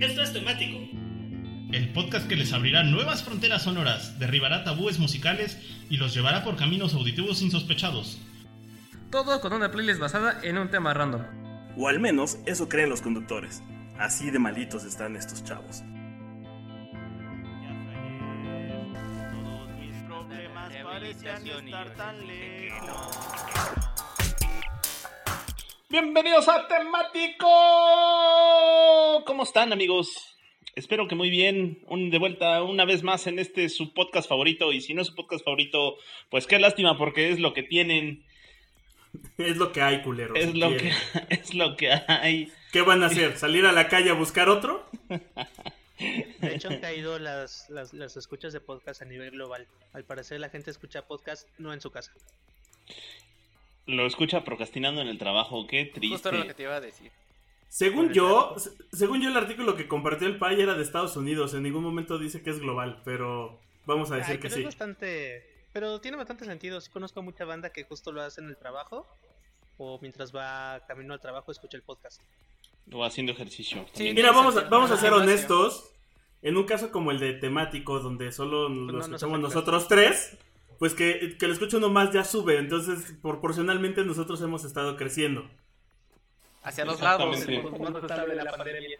Esto es temático. El podcast que les abrirá nuevas fronteras sonoras, derribará tabúes musicales y los llevará por caminos auditivos insospechados. Todo con una playlist basada en un tema random. O al menos eso creen los conductores. Así de malitos están estos chavos. Todos mis problemas parecían estar tan lejos. Bienvenidos a Temático. ¿Cómo están, amigos? Espero que muy bien. Un, de vuelta una vez más en este su podcast favorito. Y si no es su podcast favorito, pues qué lástima, porque es lo que tienen. Es lo que hay, culeros. Es si lo que, es lo que hay. ¿Qué van a hacer? ¿Salir a la calle a buscar otro? De hecho, han caído las, las, las escuchas de podcast a nivel global. Al parecer, la gente escucha podcast no en su casa. Lo escucha procrastinando en el trabajo. Qué triste. Justo era lo que te iba a decir. Según yo, se- según yo el artículo que compartió el PAI era de Estados Unidos. En ningún momento dice que es global, pero vamos a decir Ay, que sí. es bastante. Pero tiene bastante sentido. Sí conozco mucha banda que justo lo hace en el trabajo. O mientras va camino al trabajo, escucha el podcast. O haciendo ejercicio. Sí. Mira, vamos a, vamos a ser honestos. En un caso como el de temático, donde solo lo no nos escuchamos nosotros tres, pues que, que lo escucha uno más ya sube. Entonces, proporcionalmente nosotros hemos estado creciendo. Hacia los lados. Más estable de la pandemia.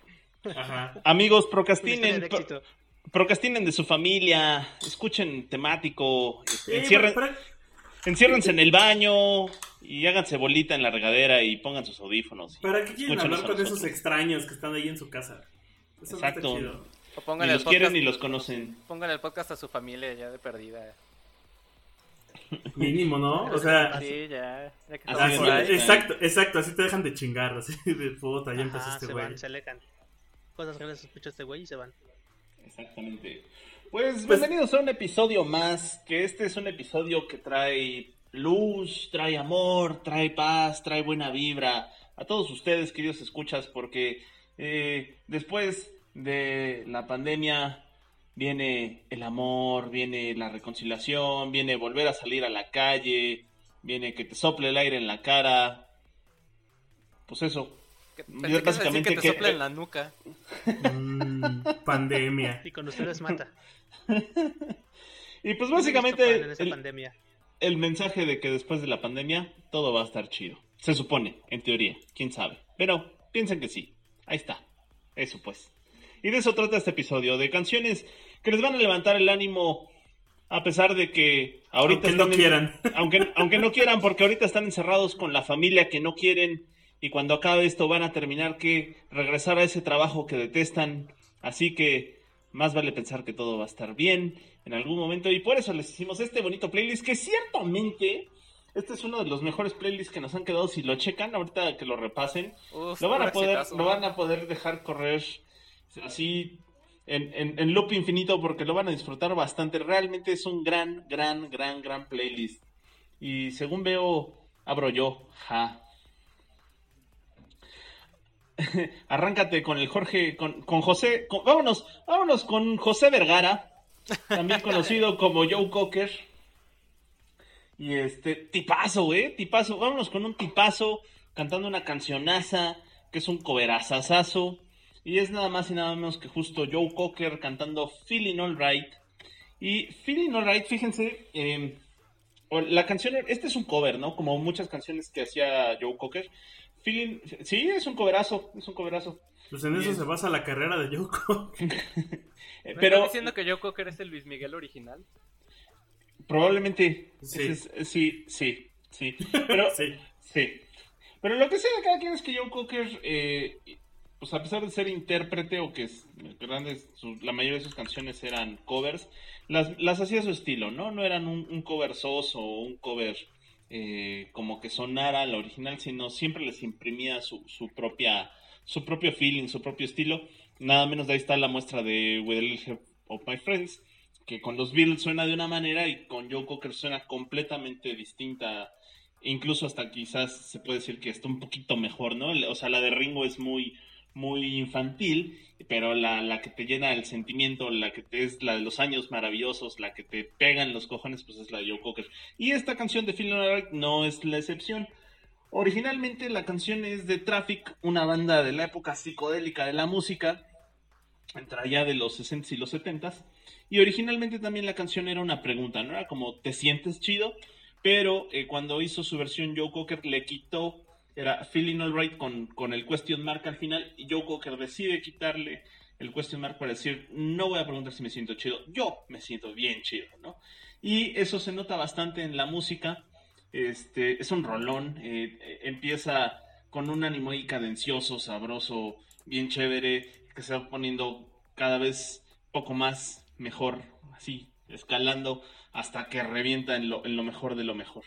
Ajá. Amigos, procrastinen. de pro- procrastinen de su familia. Escuchen temático. Sí, encierren- Enciérrense en el baño y háganse bolita en la regadera y pongan sus audífonos. ¿Para qué quieren hablar con esos extraños que están ahí en su casa? Eso no está Exacto. chido. O Ni los quieren ni los conocen. Pónganle el podcast a su familia ya de perdida. Mínimo, ¿no? O sea, Sí, ya. ya que Así estamos es, por ¿no? ahí. exacto, exacto, así te dejan de chingar, así de puta, ya empezó este se güey. van, se alejan. Cosas grandes escucha este güey y se van. Exactamente. Pues bienvenidos a un episodio más, que este es un episodio que trae luz, trae amor, trae paz, trae buena vibra a todos ustedes, queridos escuchas, porque eh, después de la pandemia viene el amor, viene la reconciliación, viene volver a salir a la calle, viene que te sople el aire en la cara. Pues eso. Decir básicamente que te que- sopla en la nuca. Mm, pandemia. Y con ustedes mata. Y pues Yo básicamente pan en esa el- pandemia. el mensaje de que después de la pandemia todo va a estar chido. Se supone, en teoría, quién sabe. Pero piensen que sí. Ahí está. Eso pues. Y de eso trata este episodio, de canciones que les van a levantar el ánimo a pesar de que ahorita Aunque no en- quieran. aunque, aunque no quieran, porque ahorita están encerrados con la familia que no quieren y cuando acabe esto van a terminar que regresar a ese trabajo que detestan. Así que más vale pensar que todo va a estar bien en algún momento y por eso les hicimos este bonito playlist que ciertamente este es uno de los mejores playlists que nos han quedado si lo checan ahorita que lo repasen Uf, lo van a poder exitazo. lo van a poder dejar correr así en, en, en loop infinito porque lo van a disfrutar bastante. Realmente es un gran gran gran gran playlist. Y según veo abro yo. Ja. Arráncate con el Jorge con, con José con- vámonos vámonos con José Vergara también conocido como Joe Cocker. Y este, tipazo, eh, tipazo. Vámonos con un tipazo cantando una cancionaza que es un coverazazazo. Y es nada más y nada menos que justo Joe Cocker cantando Feeling Alright. Y Feeling Alright, fíjense, eh, o- la canción, este es un cover, ¿no? Como muchas canciones que hacía Joe Cocker. Feeling, sí, es un coverazo, es un coverazo. Pues en eso se basa la carrera de. Eh, ¿Me Pero estás diciendo que Joe Cocker es el Luis Miguel original? probablemente, Sí. es- sí, sí, sí. Pero, sí. Sí. Pero lo que sé de cada quien es que Joe Cocker, eh, pues a pesar de ser intérprete o que es grandes, su- la mayoría de sus canciones eran covers, las, las hacía su estilo, ¿no? No eran un, un cover soso o un cover eh, como que sonara la original, sino siempre les imprimía su, su propia su propio feeling, su propio estilo. Nada menos de ahí está la muestra de With a Little Help of My Friends, que con los Beatles suena de una manera y con Joe Cocker suena completamente distinta incluso hasta quizás se puede decir que está un poquito mejor, ¿no? O sea, la de Ringo es muy, muy infantil, pero la, la que te llena el sentimiento, la que te, es la de los años maravillosos, la que te pegan los cojones, pues es la de Joe Cocker. Y esta canción de Phil Alright no es la excepción. Originalmente la canción es de Traffic, una banda de la época psicodélica de la música, entre allá de los 60s y los 70s. Y originalmente también la canción era una pregunta, ¿no? Era como, ¿te sientes chido? Pero eh, cuando hizo su versión Joe Cocker le quitó, era Feeling Alright con, con el question mark al final, y Joe Cocker decide quitarle el question mark para decir, no voy a preguntar si me siento chido, yo me siento bien chido, ¿no? Y eso se nota bastante en la música, este, es un rolón, eh, empieza con un ánimo ahí cadencioso, sabroso, bien chévere, que se va poniendo cada vez poco más mejor, así, escalando hasta que revienta en lo, en lo mejor de lo mejor.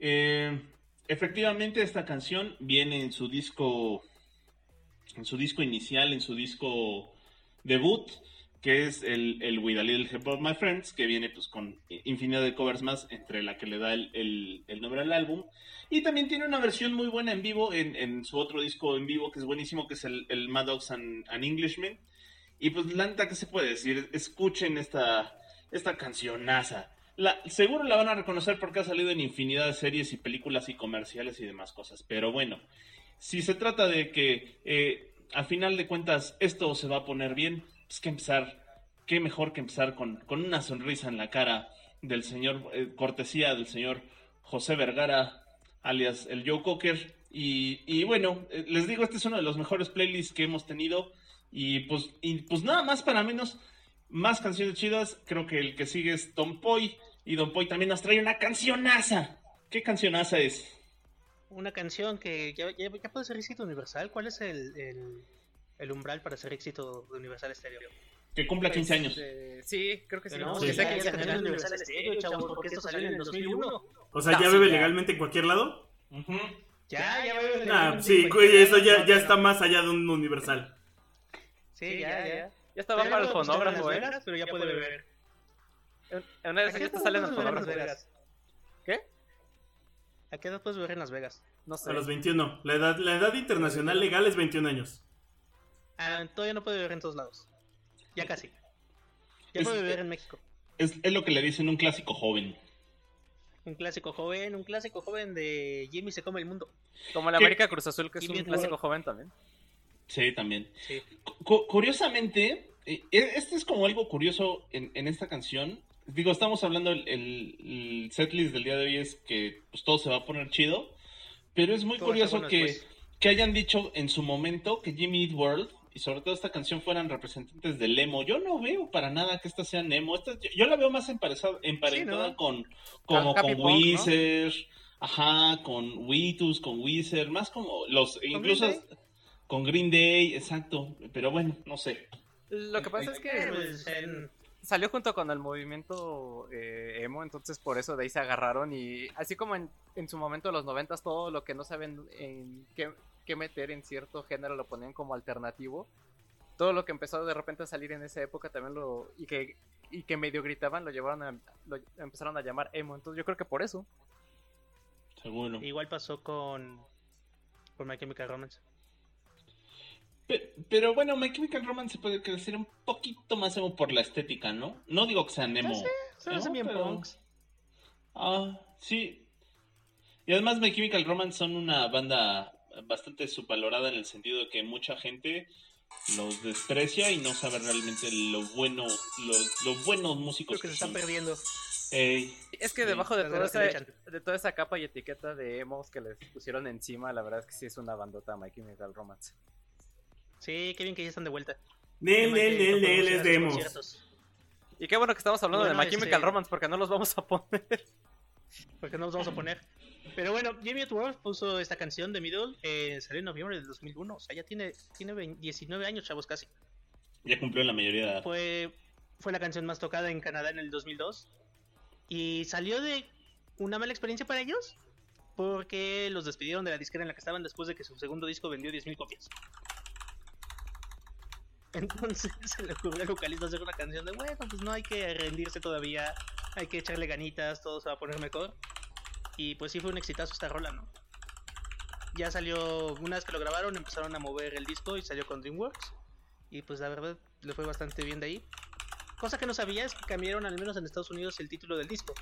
Eh, efectivamente, esta canción viene en su disco, en su disco inicial, en su disco debut, que es el, el With a Little Help of My Friends, que viene pues con infinidad de covers más, entre la que le da el, el, nombre al álbum. Y también tiene una versión muy buena en vivo, en, en su otro disco en vivo, que es buenísimo, que es el, el Mad Dogs and, and Englishmen. Y pues la neta, ¿qué se puede decir? Escuchen esta, esta cancionaza. Seguro la van a reconocer porque ha salido en infinidad de series y películas y comerciales y demás cosas. Pero bueno, si se trata de que eh, al final de cuentas esto se va a poner bien, pues que empezar, qué mejor que empezar con, con una sonrisa en la cara del señor, eh, cortesía del señor José Vergara, alias el Joe Cocker. Y, y bueno, eh, les digo, este es uno de los mejores playlists que hemos tenido. Y pues, y pues nada más para menos, más canciones chidas. Creo que el que sigue es Don Poy. Y Don Poy también nos trae una cancionaza. ¿Qué cancionaza es? Una canción que ya, ya, ya puede ser éxito universal. ¿Cuál es el, el, el umbral para ser éxito de Universal Stereo? Que cumpla 15 años. Eh, sí, creo que sí. No, que sea sea que 15 ya años. canción Universal Stereo, chavos, porque esto salió en el 2001. O sea, ¿ya Ah, bebe sí, legalmente en cualquier lado? Ya, ya va Ah, sí, güey, eso ya, ya está más allá de un universal. Sí, ya, ya. Ya estaba para el fonógrafo, ¿eh? Pero ya puede beber. En- una de ¿A esas te salen Las. Vegas? ¿Qué? ¿A qué edad puedes beber en Las Vegas? No sé. A los 21. La edad, la edad internacional legal es 21 años. Ah, todavía no puede beber en todos lados. Ya casi. Ya Es- puede beber en México. Es, es lo que le dicen un clásico joven. Un clásico joven, un clásico joven de Jimmy se come el mundo. Como el ¿Qué? América Cruz Azul, que es Y un clásico World. joven también. Sí, también. Sí. Cu- curiosamente, eh, este es como algo curioso en, en esta canción. Digo, estamos hablando, el, el, el setlist del día de hoy es que pues, todo se va a poner chido. Pero es muy Todo curioso bueno que, que hayan dicho en su momento que Jimmy Eat World y sobre todo esta canción fueran representantes del emo. Yo no veo para nada que esta sea emo. Esta- yo, yo la veo más emparejada, emparentada ¿no? con como Happy con Punk, ¿no? Weezer, ajá, con Witus, con Weezer, más como los incluso Green con Green Day, exacto. Pero bueno, no sé. Lo que pasa es que Pues, en- salió junto con el movimiento eh, emo, entonces por eso de ahí se agarraron y así como en, en su momento de los noventas todo lo que no saben en qué, qué meter en cierto género lo ponían como alternativo. Todo lo que empezó de repente a salir en esa época también lo y que y que medio gritaban lo llevaron a lo empezaron a llamar emo, entonces yo creo que por eso. Seguro. Igual pasó con, con My Chemical Romance. Pe- Pero, bueno, My Chemical Romance se puede crecer un poquito más emo por la estética, ¿no? No digo que sean emo. Se ¿no? hacen bien Pero- punks. Ah, sí. Y además My Chemical Romance son una banda bastante subvalorada en el sentido de que mucha gente los desprecia y no sabe realmente lo bueno, los, los buenos músicos Creo que se son. están perdiendo. Ey, Es que Sí. debajo de toda, esa, de toda esa capa y etiqueta de emos que les pusieron encima, la verdad es que sí es una bandota My Chemical Romance. Sí, qué bien que ya están de vuelta. Nel, nel, nel, nel, podemos ir es a de sus emos. conciertos, Y qué bueno que estamos hablando Bueno, de My Chemical este- Romance porque no los vamos a poner. Porque no nos vamos a poner. Pero bueno, Jimmy World puso esta canción de Middle. Eh, salió en noviembre del 2001. O sea, ya tiene, tiene 20 19 años, chavos, casi. ya cumplió la mayoría de edad. Fue, fue la canción más tocada en Canadá en el 2002. Y salió de una mala experiencia para ellos. Porque los despidieron de la disquera en la que estaban después de que su segundo disco vendió 10.000 copias. Entonces se le ocurrió al vocalista hacer una canción de, bueno, pues no hay que rendirse todavía, hay que echarle ganitas, todo se va a poner mejor. Y pues sí fue un exitazo esta rola, ¿no? Ya salió, una vez que lo grabaron, empezaron a mover el disco y salió con DreamWorks. Y pues la verdad le fue bastante bien de ahí. Cosa que no sabía es que cambiaron al menos en Estados Unidos el título del disco.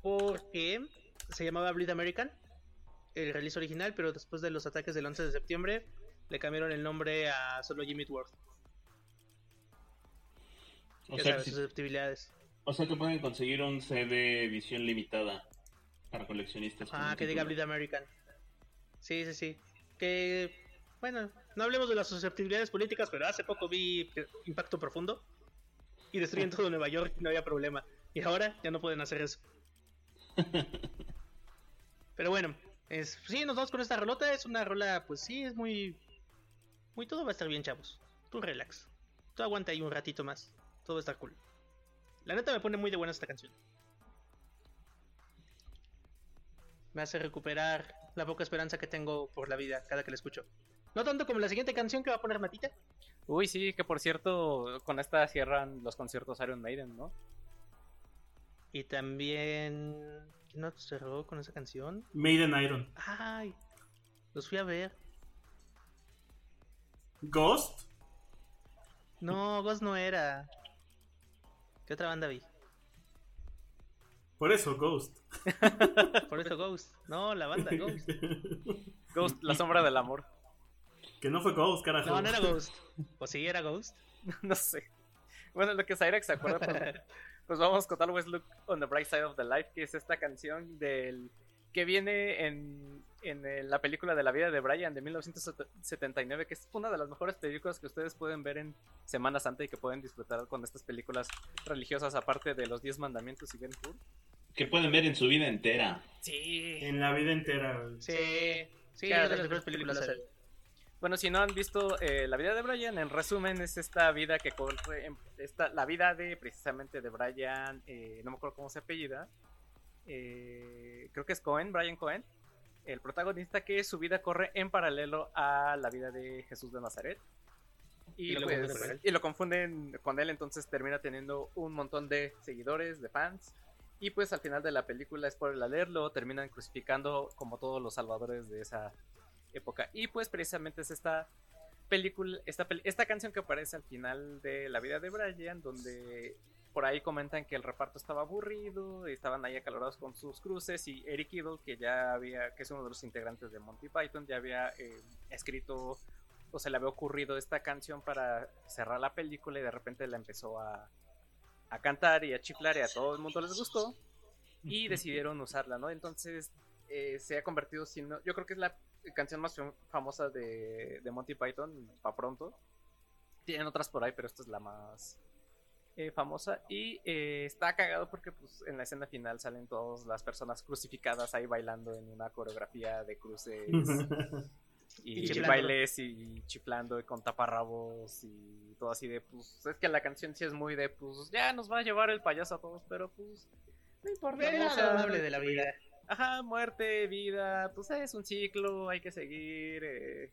Porque se llamaba Bleed American, el release original, pero después de los ataques del 11 de septiembre le cambiaron el nombre a solo Jimmy World. O ya sea, sabes, si- susceptibilidades. o sea que pueden conseguir un CD edición limitada para coleccionistas. Ah, que diga. Bleed American. Sí, sí, sí. Que, bueno, no hablemos de las susceptibilidades políticas, pero hace poco vi Impacto Profundo y destruyen todo Nueva York y no había problema. Y ahora ya no pueden hacer eso. Pero bueno, es, sí, nos vamos con esta rolota. Es una rola, pues sí, es muy... Muy todo va a estar bien, chavos. Tú relax. Tú aguanta ahí un ratito más. Todo estar cool. La neta me pone muy de buena esta canción. Me hace recuperar la poca esperanza que tengo por la vida cada que la escucho. No tanto como la siguiente canción que va a poner Matita. Uy, sí, que por cierto, con esta cierran los conciertos Iron Maiden, ¿no? Y también... ¿Quién nos cerró con esa canción? Maiden Iron. Ay, los fui a ver. Ghost. No, Ghost no era. ¿Qué otra banda vi? Por eso, Ghost. Por eso Ghost. No, la banda Ghost. Ghost, la sombra del amor. Que no fue Ghost, carajo. No, no era Ghost. ¿O sí era Ghost? no sé. Bueno, lo que Cyrex se acuerda, pues, pues vamos con Always Look on the Bright Side of the Life, que es esta canción del que viene en, en la película de la vida de Brian de 1979, que es una de las mejores películas que ustedes pueden ver en Semana Santa y que pueden disfrutar con estas películas religiosas, aparte de los 10 mandamientos y Ben Hur. Que pueden ver en su vida entera. Sí. En la vida entera. güey. Sí, sí, Claro, es de las mejores películas. Bueno, si no han visto eh, la vida de Brian, en resumen es esta vida que corre, en- esta, la vida de precisamente de Brian, eh, no me acuerdo cómo se apellida, eh, creo que es Cohen, Brian Cohen, el protagonista que su vida corre en paralelo a la vida de Jesús de Nazaret. Y, Y lo pues, confunden con él. y lo confunden con él, entonces termina teniendo un montón de seguidores, de fans. Y pues al final de la película, spoiler alert, lo terminan crucificando como todos los salvadores de esa época. Y pues precisamente es esta película, esta, pel- esta canción que aparece al final de la vida de Brian, donde por ahí comentan que el reparto estaba aburrido, y estaban ahí acalorados con sus cruces y Eric Idle, que ya había, que es uno de los integrantes de Monty Python, ya había eh, escrito o se le había ocurrido esta canción para cerrar la película y de repente la empezó a, a cantar y a chiflar y a todo el mundo les gustó y decidieron usarla, ¿no? Entonces eh, se ha convertido siendo, yo creo que es la canción más fam- famosa de, de Monty Python, para pronto. Tienen otras por ahí, pero esta es la más eh, famosa y eh, está cagado porque pues en la escena final salen todas las personas crucificadas ahí bailando en una coreografía de cruces y, bailes y chiflando y con taparrabos y todo así de pues es que la canción sí es muy de pues ya nos va a llevar el payaso a todos pero pues no importa sea, amable de la vida. Ajá, muerte, vida, pues es un ciclo, hay que seguir, eh,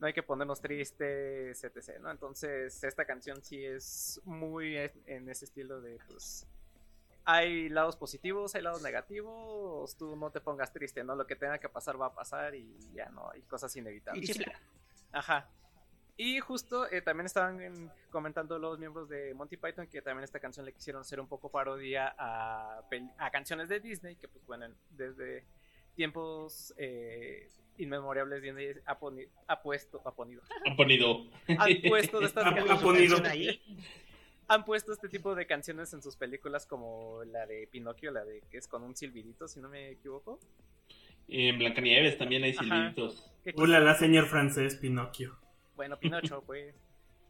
no hay que ponernos tristes, etc. ¿no? Entonces, esta canción sí es muy en ese estilo de, pues, hay lados positivos, hay lados negativos, tú no te pongas triste, ¿no? Lo que tenga que pasar va a pasar y ya no, hay cosas Y inevitables. chifla. Ajá. Y justo eh, también estaban en- comentando los miembros de Monty Python que también esta canción le quisieron hacer un poco parodia a, a canciones de Disney, que pues bueno, desde tiempos eh, inmemorables Disney ha, poni- ha puesto, ha ponido, Han ponido. han puesto de estas Ha- ponido. Ahí. han puesto este tipo de canciones en sus películas como la de Pinocchio, la de que es con un silbidito, si no me equivoco. Y en Blancanieves también hay silbiditos. Hola, la señor francés Pinocchio. Bueno, Pinocho, pues.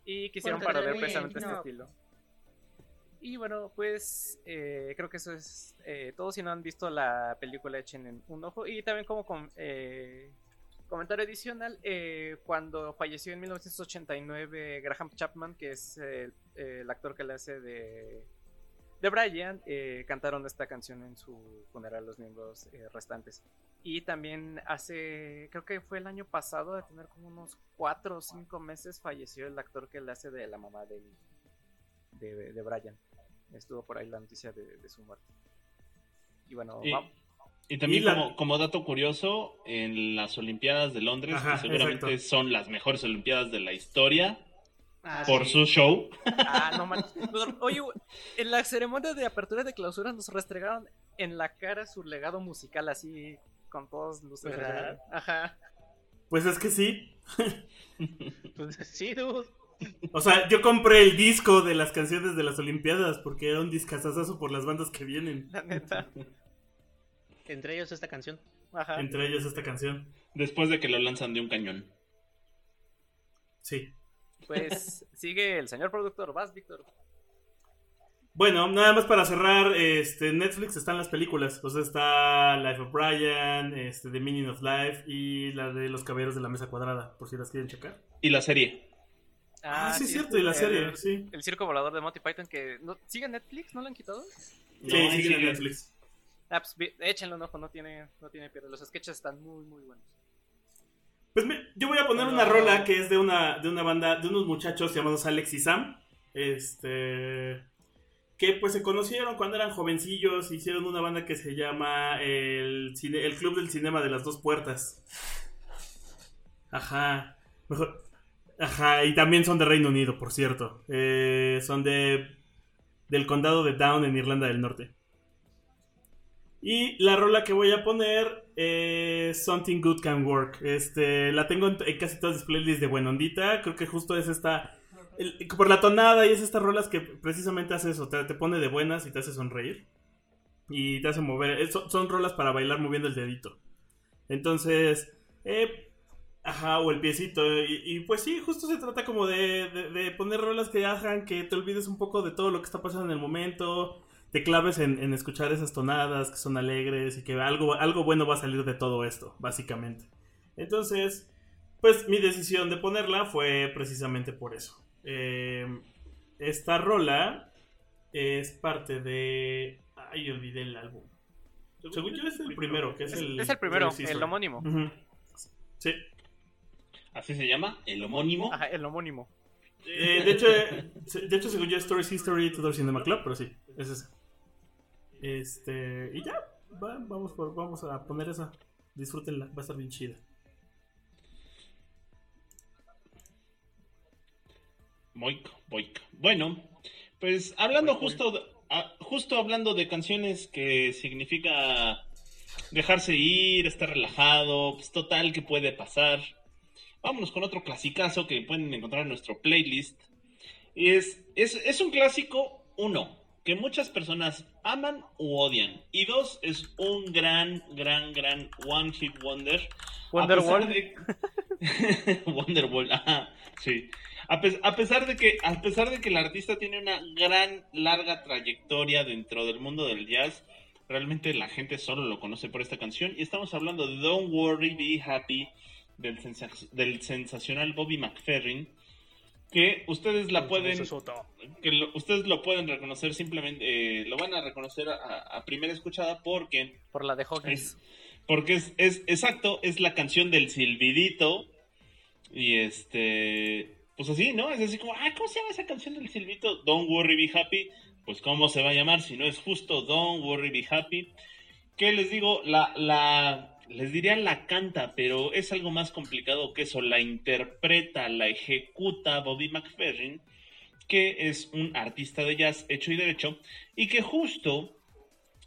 Y quisieron parodiar precisamente este no. estilo. Y bueno, pues eh, creo que eso es eh, todo. Si no han visto la película, echen en un ojo. Y también como com- eh, comentario adicional, eh, cuando falleció en 1989 Graham Chapman, que es el, actor que le hace de, de Brian, cantaron esta canción en su funeral los miembros restantes. Y también hace, creo que fue el año pasado, de tener como unos 4 o 5 meses, falleció el actor que le hace de la mamá de, de Brian. Estuvo por ahí la noticia de, de su muerte. Y bueno, Y, va- y también Y la- como, como dato curioso, en las Olimpiadas de Londres, Ajá, que seguramente exacto. son las mejores Olimpiadas de la historia, Ah, por sí. su show, Ah, no manches. Pues, Oye, en la ceremonia de apertura de clausura nos restregaron en la cara su legado musical así, con todas luces. Ajá. Pues es que sí. Pues, sí, dude. O sea, yo compré el disco de las canciones de las Olimpiadas porque era un discazazazo por las bandas que vienen. La neta. Entre ellos esta canción. Ajá. Entre ellas esta canción. Después de que lo lanzan de un cañón. Sí. Pues sigue el señor productor. Vas, Víctor. Bueno, nada más para cerrar, este, Netflix están las películas. O sea, está Life of Brian, este, The Meaning of Life y la de Los Caballeros de la Mesa Cuadrada, por si las quieren checar. Y la serie. Ah, sí, es cierto, y la el- serie, sí. El circo volador de Monty Python que... ¿no, ¿Sigue Netflix? ¿No lo han quitado? Sí, No, sigue. en Netflix. Ah, pues échenle un ojo, no tiene, no tiene pierde. Los sketches están muy, muy buenos. Pues me- yo voy a poner una No. rola que es de una, de una banda, de unos muchachos llamados Alex y Sam. Este. Que pues se conocieron cuando eran jovencillos. Hicieron una banda que se llama el, cine- el Club del Cinema de las Dos Puertas. Ajá. Mejor. Ajá, y también son de Reino Unido, por cierto. Eh, son de. del condado de Down en Irlanda del Norte. Y la rola que voy a poner es Something Good Can Work. Este, la tengo en, casi todas las playlists de Buena Ondita. Creo que justo es esta. por la tonada y es estas rolas que precisamente hace eso. Te, pone de buenas y te hace sonreír. Y te hace mover. es- Son, rolas para bailar moviendo el dedito. Entonces, eh, Ajá, o el piecito. Y, y, pues sí, justo se trata como de, de- de poner rolas que hagan que te olvides un poco de todo lo que está pasando en el momento. Te claves en, en escuchar esas tonadas que son alegres y que algo, algo bueno va a salir de todo esto, básicamente. Entonces, pues mi decisión de ponerla fue precisamente por eso. Eh, esta rola es parte de... Ay, olvidé el álbum. Según yo es el primero, que es, el... es el primero, el homónimo. Sí. Así se llama, el homónimo. Ajá, el homónimo. Eh, de hecho, eh, de hecho, según yo, Stories History Tudor Cinema Club, pero sí, es ese. Este, y ya, va, vamos, por, vamos a poner esa. Disfrútenla, va a estar bien chida. Moik, boik. Bueno, pues hablando justo, de- ah, justo hablando de canciones que significa dejarse ir, estar relajado, pues total que puede pasar. Vámonos con otro clasicazo que pueden encontrar en nuestro playlist. Es, es, es un clásico, uno, que muchas personas aman u odian. Y dos, es un gran, gran, gran One Hit Wonder. A Wonderwall. pesar de- Wonderwall, ajá, sí. A pesar de que, a pesar de que el artista tiene una gran, larga trayectoria dentro del mundo del jazz, realmente la gente solo lo conoce por esta canción. Y estamos hablando de Don't Worry, Be Happy del, sensa- del sensacional Bobby McFerrin. Que ustedes la pueden que lo- ustedes lo pueden reconocer simplemente, eh, lo van a reconocer a, a primera escuchada porque Por la de Hawkins. es, porque es, es exacto, es la canción del silbidito y este, pues así, ¿no? Es así como, ah, ¿cómo se llama esa canción del silbito? Don't worry, be happy. Pues cómo se va a llamar si no es justo Don't worry, be happy. ¿Qué les digo? La, la, les diría la canta, pero es algo más complicado que eso. La interpreta, la ejecuta Bobby McFerrin, que es un artista de jazz hecho y derecho, y que justo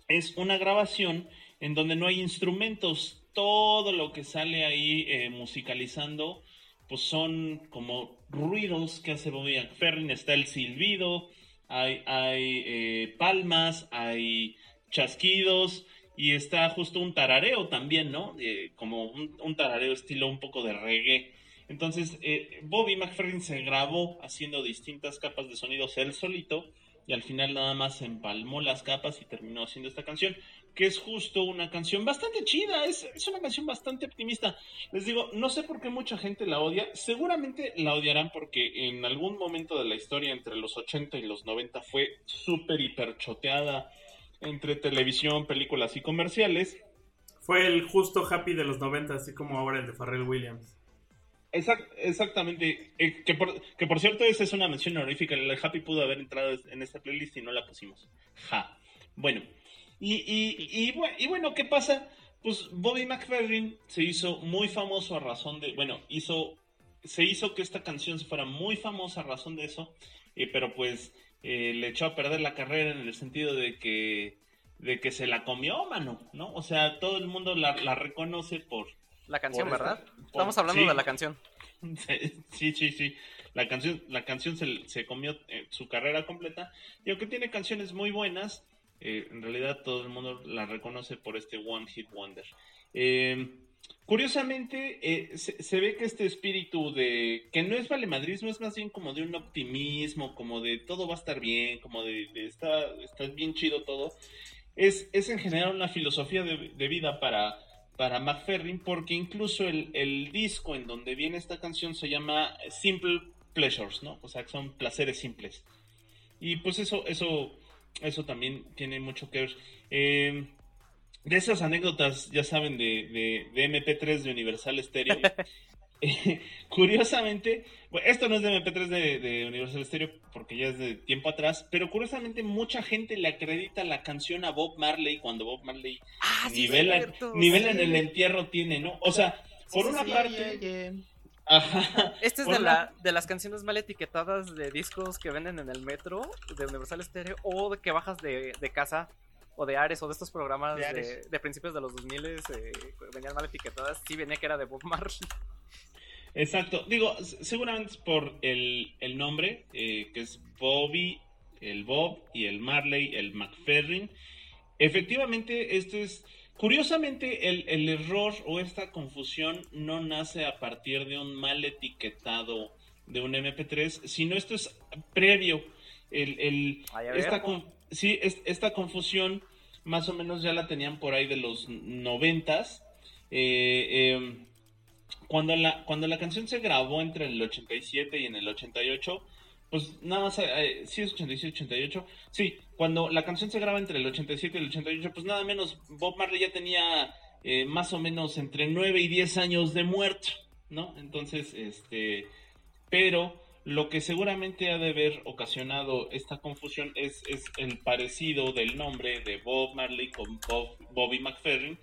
es una grabación en donde no hay instrumentos. Todo lo que sale ahí eh, musicalizando, pues son como ruidos que hace Bobby McFerrin. Está el silbido, hay, eh, palmas, hay chasquidos y está justo un tarareo también, ¿no? Eh, como un, tarareo estilo un poco de reggae. Entonces, eh, Bobby McFerrin se grabó haciendo distintas capas de sonidos él solito y al final nada más empalmó las capas y terminó haciendo esta canción, que es justo una canción bastante chida, es, es una canción bastante optimista. Les digo, no sé por qué mucha gente la odia, seguramente la odiarán porque en algún momento de la historia entre los 80 y los 90 fue súper hiper choteada entre televisión, películas y comerciales. Fue el justo happy de los 90, así como ahora el de Pharrell Williams. Exact- exactamente. Eh, que, por, que por cierto, esa es una mención honorífica. El Happy pudo haber entrado en esta playlist y no la pusimos. Ja. Bueno. Y, y, y, y bueno, ¿qué pasa? Pues Bobby McFerrin se hizo muy famoso a razón de. Bueno, hizo. Se hizo que esta canción se fuera muy famosa a razón de eso. eh, pero pues eh, le echó a perder la carrera en el sentido de que. De que se la comió, mano, ¿no? O sea, todo el mundo la, la reconoce por, La canción, Por esta- ¿verdad? por- Estamos hablando sí. de la canción. Sí, sí, sí. La canción, la canción se, se comió eh, su carrera completa. Y aunque tiene canciones muy buenas, eh, en realidad todo el mundo la reconoce por este One Hit Wonder. Eh, curiosamente, eh, se, ve que este espíritu de que no es valemadrismo, es más bien como de un optimismo, como de todo va a estar bien, como de, de está, está bien chido todo. Es, es en general una filosofía de, vida para, para McFerrin, porque incluso el, el disco en donde viene esta canción se llama Simple Pleasures, ¿no? O sea, son placeres simples. Y pues eso, eso, eso también tiene mucho que ver. Eh, de esas anécdotas, ya saben, de, de, de MP3 de Universal Stereo. eh, curiosamente, bueno, esto no es de MP3 de, de Universal Stereo porque ya es de tiempo atrás, pero curiosamente mucha gente le acredita la canción a Bob Marley cuando Bob Marley Ah, sí, nivela, cierto, nivela sí. en el entierro tiene, ¿no? O sea, por sí, una parte... Ajá. Este es de, la, de las canciones mal etiquetadas de discos que venden en el metro de Universal Stereo o de que bajas de, de casa o de Ares o de estos programas De de, Ares. de principios de los 2000 eh, venían mal etiquetadas. Sí, venía que era de Bob Marley. Exacto. Digo, seguramente es por el, el nombre, eh, que es Bobby, el Bob y el Marley, el McFerrin. Efectivamente, esto es. Curiosamente, el, el error o esta confusión no nace a partir de un mal etiquetado de un MP3, sino esto es previo. El, el- Ay, esta, con- sí, es- esta confusión más o menos ya la tenían por ahí de los noventas. Eh, em, cuando la, cuando la canción se grabó entre el 87 y en el 88, pues nada más, eh, sí es 87, 88, sí, cuando la canción se graba entre el 87 y el 88, pues nada menos, Bob Marley ya tenía eh, más o menos entre 9 y 10 años de muerto, ¿no? Entonces, este, pero lo que seguramente ha de haber ocasionado esta confusión es, es el parecido del nombre de Bob Marley con Bob, Bobby McFerrin,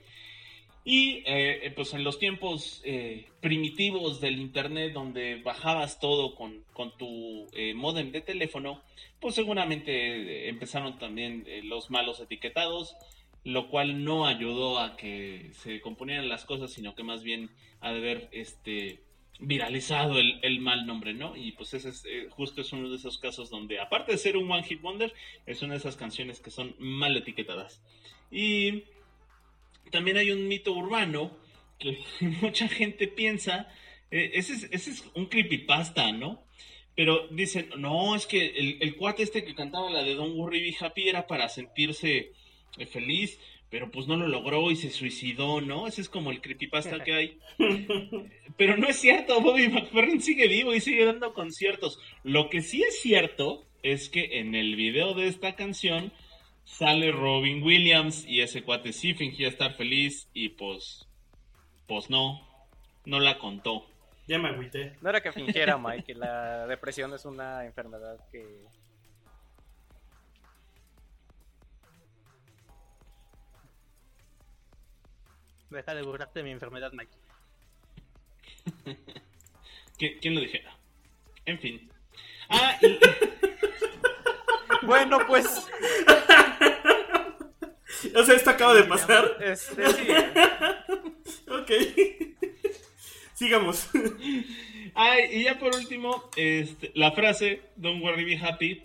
y eh, eh, pues en los tiempos eh, primitivos del internet donde bajabas todo con, con tu eh, modem de teléfono, pues seguramente empezaron también los malos etiquetados, lo cual no ayudó a que se componieran las cosas, sino que más bien ha de haber este viralizado el, el mal nombre, ¿no? Y pues ese es eh, justo es uno de esos casos donde aparte de ser un one hit wonder, es una de esas canciones que son mal etiquetadas. Y también hay un mito urbano que mucha gente piensa, eh, ese, es, ese es un creepypasta, ¿no? Pero dicen, no, es que el, el cuate este que cantaba la de Don't Worry Be Happy era para sentirse eh, feliz, pero pues no lo logró y se suicidó, ¿no? Ese es como el creepypasta que hay. Pero no es cierto, Bobby McFerrin sigue vivo y sigue dando conciertos. Lo que sí es cierto es que en el video de esta canción sale Robin Williams y ese cuate sí fingía estar feliz y pues, pues no, no la contó. Ya me agüité. No era que fingiera, Mike, que la depresión es una enfermedad que... Deja de burlarte de mi enfermedad, Mike. ¿Qui- ¿Quién lo dijera? En fin. Ah, y- Bueno, pues... O sea, esto acaba de pasar. Este, sí. Ok. Sigamos. ah, y ya por último, este, la frase Don't worry, be happy,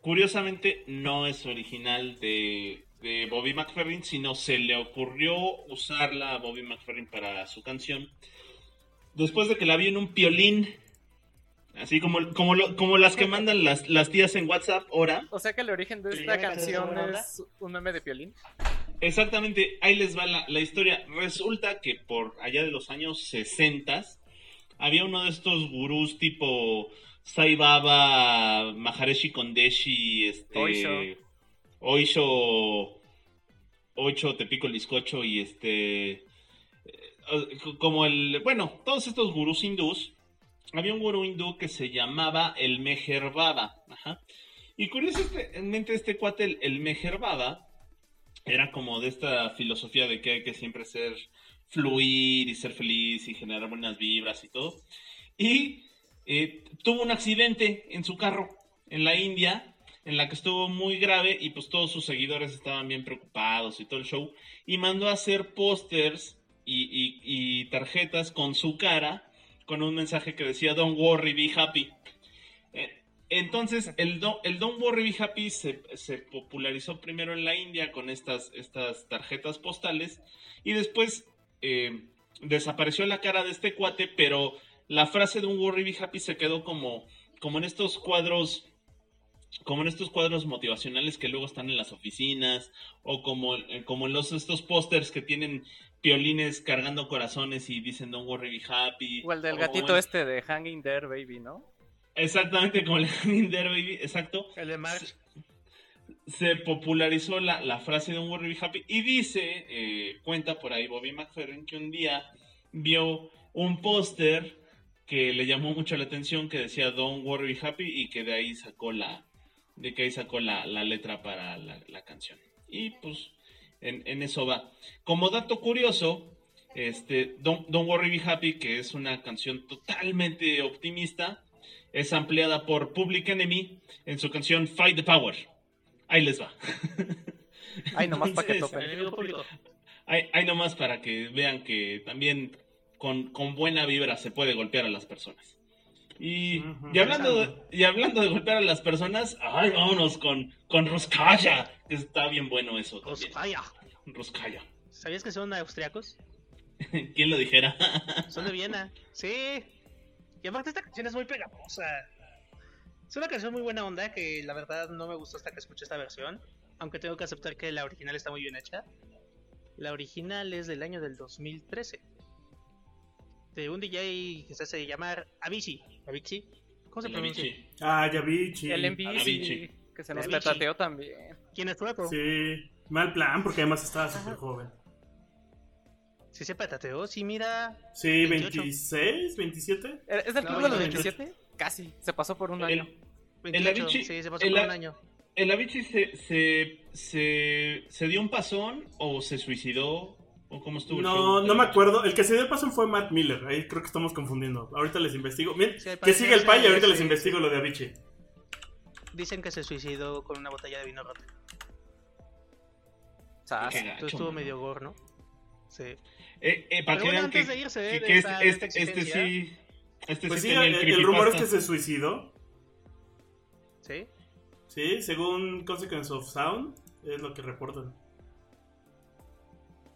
curiosamente no es original de, de Bobby McFerrin, sino se le ocurrió usarla a Bobby McFerrin para su canción después de que la vi en un piolín. Así como, como, lo- como las que mandan las, las tías en WhatsApp ahora. O sea que el origen de ¿Sí, esta canción es un meme de Piolín. Exactamente, ahí les va la, la historia. Resulta que por allá de los años 60 había uno de estos gurús tipo Sai Baba, Maharishi Kondeshi, este, Oisho. Oisho, Ocho, Tepico Liscocho y este, eh, como el, bueno, todos estos gurús hindús. Había un gurú hindú que se llamaba el Meher Baba. Ajá. Y curiosamente este cuate, el, el Meher era como de esta filosofía de que hay que siempre ser fluir y ser feliz y generar buenas vibras y todo. Y eh, tuvo un accidente en su carro en la India, en la que estuvo muy grave y pues todos sus seguidores estaban bien preocupados y todo el show. Y mandó a hacer pósters y, y- tarjetas con su cara con un mensaje que decía Don't worry, be happy. Eh, entonces, el, do- el Don't Worry Be Happy se, se popularizó primero en la India con estas, estas tarjetas postales y después eh, desapareció la cara de este cuate, pero la frase Don't Worry Be Happy se quedó como, como en estos cuadros como en estos cuadros motivacionales que luego están en las oficinas o como, eh, como en los, estos pósters que tienen piolines cargando corazones y dicen Don't Worry Be Happy. O el del o gatito este de Hanging There, baby, ¿no? Exactamente, como el Hanging There, baby, exacto. El de March. se popularizó la, la frase de un Worry Be Happy y dice, eh, cuenta por ahí Bobby McFerrin que un día vio un póster que le llamó mucho la atención que decía Don't Worry Be Happy y que de ahí sacó la de que ahí sacó la, la letra para la, la canción. Y pues en, en eso va. Como dato curioso, este Don't, Don't Worry Be Happy, que es una canción totalmente optimista, es ampliada por Public Enemy en su canción Fight the Power. Ahí les va. Ay, nomás para que topen. Ahí, ahí nomás para que vean que también con, con buena vibra se puede golpear a las personas. Y, y, hablando de, y hablando de golpear a las personas, ay, vámonos con, con Ruskaya, que está bien bueno eso también. Vaya. Ruskaya. ¿Sabías que son austriacos? ¿Quién lo dijera? Son de Viena. Sí. Y aparte esta canción es muy pegajosa. Es una canción muy buena onda que la verdad no me gustó hasta que escuché esta versión. Aunque tengo que aceptar que la original está muy bien hecha. La original es del año del 2013. De un DJ que se hace llamar Avicii. ¿Avicii? ¿Cómo se pronuncia? Avicii. Ah, ya vi, chi. El Avicii. Que se nos Avicii. petateó también. ¿Quién es sueco? Sí. Sí, mal plan, porque además estaba súper joven. se petateó, sí, mira. Sí, 28. 26, 27. ¿Es del club de los 28. 27? Casi, se pasó por un año. El, 28, Avicii- sí, se pasó el por un año. ¿El Avicii se, se, se, se dio un pasón o se suicidó? ¿O cómo estuvo el No, no me acuerdo. El que se dio el paso fue Matt Miller. Ahí creo que estamos confundiendo. Ahorita les investigo. Bien, Sí, que sigue el pay y ahorita sí, les sí. investigo lo de Avicii. Dicen que se suicidó con una botella de vino roto. Sas. Entonces estuvo medio gore, ¿no? Sí. Eh, eh, para Pero bueno, antes que, de irse, que- de que esta- este, de este, esta este sí... Este Pues sí tenía el, el, el rumor es que se suicidó. Sí. Sí, según Consequence of Sound, es lo que reportan.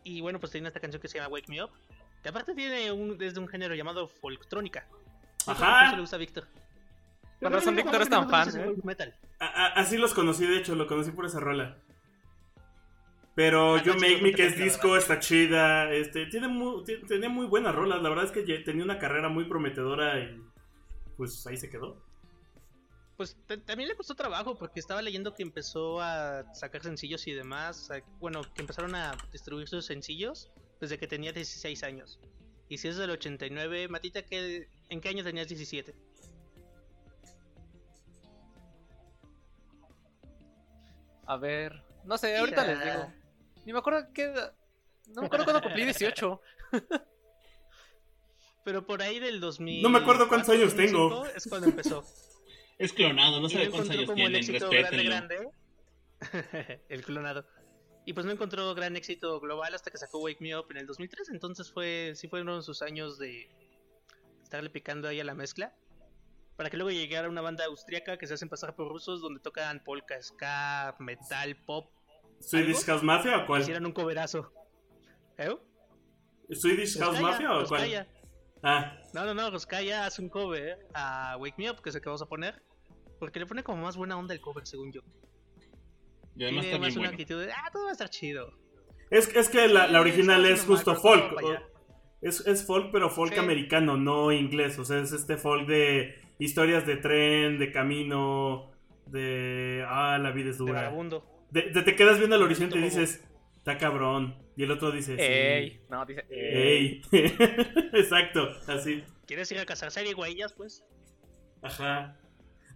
Y bueno, pues tiene esta canción que se llama Wake Me Up. Que aparte tiene un, desde un género llamado folktrónica. Ajá. Eso le gusta a Víctor. Con razón Víctor es tan fan, Es ¿eh? folk metal. A- a- así los conocí, de hecho, lo conocí por esa rola. Pero Ah, no, Make Me, que es disco, está chida. Este, tiene muy, ti- tenía muy buenas rolas. La verdad es que tenía una carrera muy prometedora y pues ahí se quedó. Pues también le costó trabajo porque estaba leyendo que empezó a sacar sencillos y demás. Bueno, que empezaron a distribuir sus sencillos desde que tenía 16 años. Y si es del 89, Matita, ¿qué, ¿en qué año tenías 17? A ver, no sé, ahorita les digo. Ni me acuerdo qué edad- No me acuerdo cuando cumplí 18. Pero por ahí del 2000. No me acuerdo cuántos años tengo. Es cuando empezó. Es clonado, no sabe cuántos encontró años tienen, éxito respétenlo. grande, grande. el clonado. Y pues no encontró gran éxito global hasta que sacó Wake Me Up en el 2003. Entonces fue, sí fueron sus años de estarle picando ahí a la mezcla. Para que luego llegara una banda austriaca que se hacen pasar por rusos donde tocan polka, ska, metal, pop. ¿Swedish House Mafia o cuál? Hicieran un coverazo. ¿Eh? ¿Swedish House Mafia o cuál? Ah, No, no, no, Ruskaya hace un cover a Wake Me Up, que es el que vamos a poner. Porque le pone como más buena onda el cover, según yo. Y además Tiene más una bueno. actitud de, ah, todo va a estar chido. es, es que la, la original Sí, es está justo folk. Es, es folk, pero folk Sí. americano, no inglés. O sea, es este folk de historias de tren, de camino, de... Ah, la vida es De dura. vagabundo. De, de- te quedas viendo al horizonte y dices, está cabrón. Y el otro dice, sí. Ey, no, dice. Ey. Ey. Exacto, así. ¿Quieres ir a cazar serie güeyas, pues? Ajá.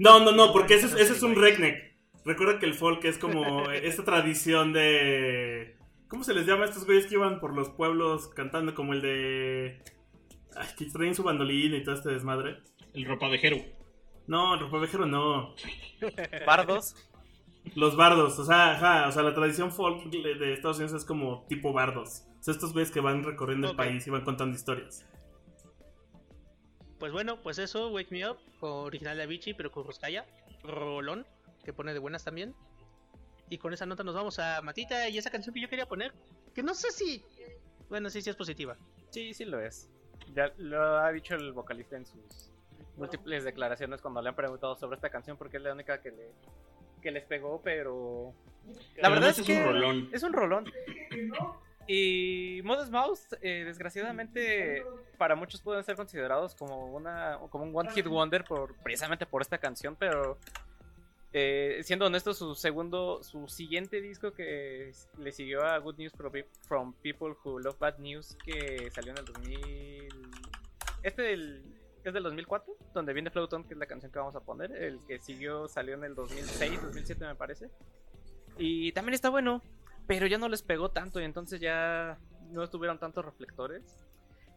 No, no, no, porque ese es, ese es un redneck. Recuerda que el folk es como esta tradición de... ¿Cómo se les llama a estos güeyes que iban por los pueblos cantando como el de... Ay, que traen su bandolín y todo este desmadre? El ropavejero. No, el ropavejero no. Bardos. Los bardos, o sea, ajá, o sea, la tradición folk de Estados Unidos es como tipo bardos. O sea, estos güeyes que van recorriendo el país y van contando historias. Pues bueno, pues eso, Wake Me Up, original de Avicii, pero con Ruskaya, Rolón, que pone de buenas también. Y con esa nota nos vamos a Matita y esa canción que yo quería poner, que no sé si... Bueno, sí, sí es positiva. Sí, sí lo es. Ya lo ha dicho el vocalista en sus múltiples declaraciones cuando le han preguntado sobre esta canción porque es la única que le que les pegó, pero la verdad es, es que un rolón. es un rolón. Y Modest Mouse, eh, desgraciadamente, para muchos pueden ser considerados como una como un one hit wonder por precisamente por esta canción, pero eh, siendo honesto, su segundo, su siguiente disco que le siguió a Good News from Pe- from People Who Love Bad News, que salió en el 2000. Este del, es del 2004, donde viene Float On, que es la canción que vamos a poner. El que siguió salió en el 2006, 2007, me parece. Y también está bueno, pero ya no les pegó tanto y entonces ya no tuvieron tantos reflectores.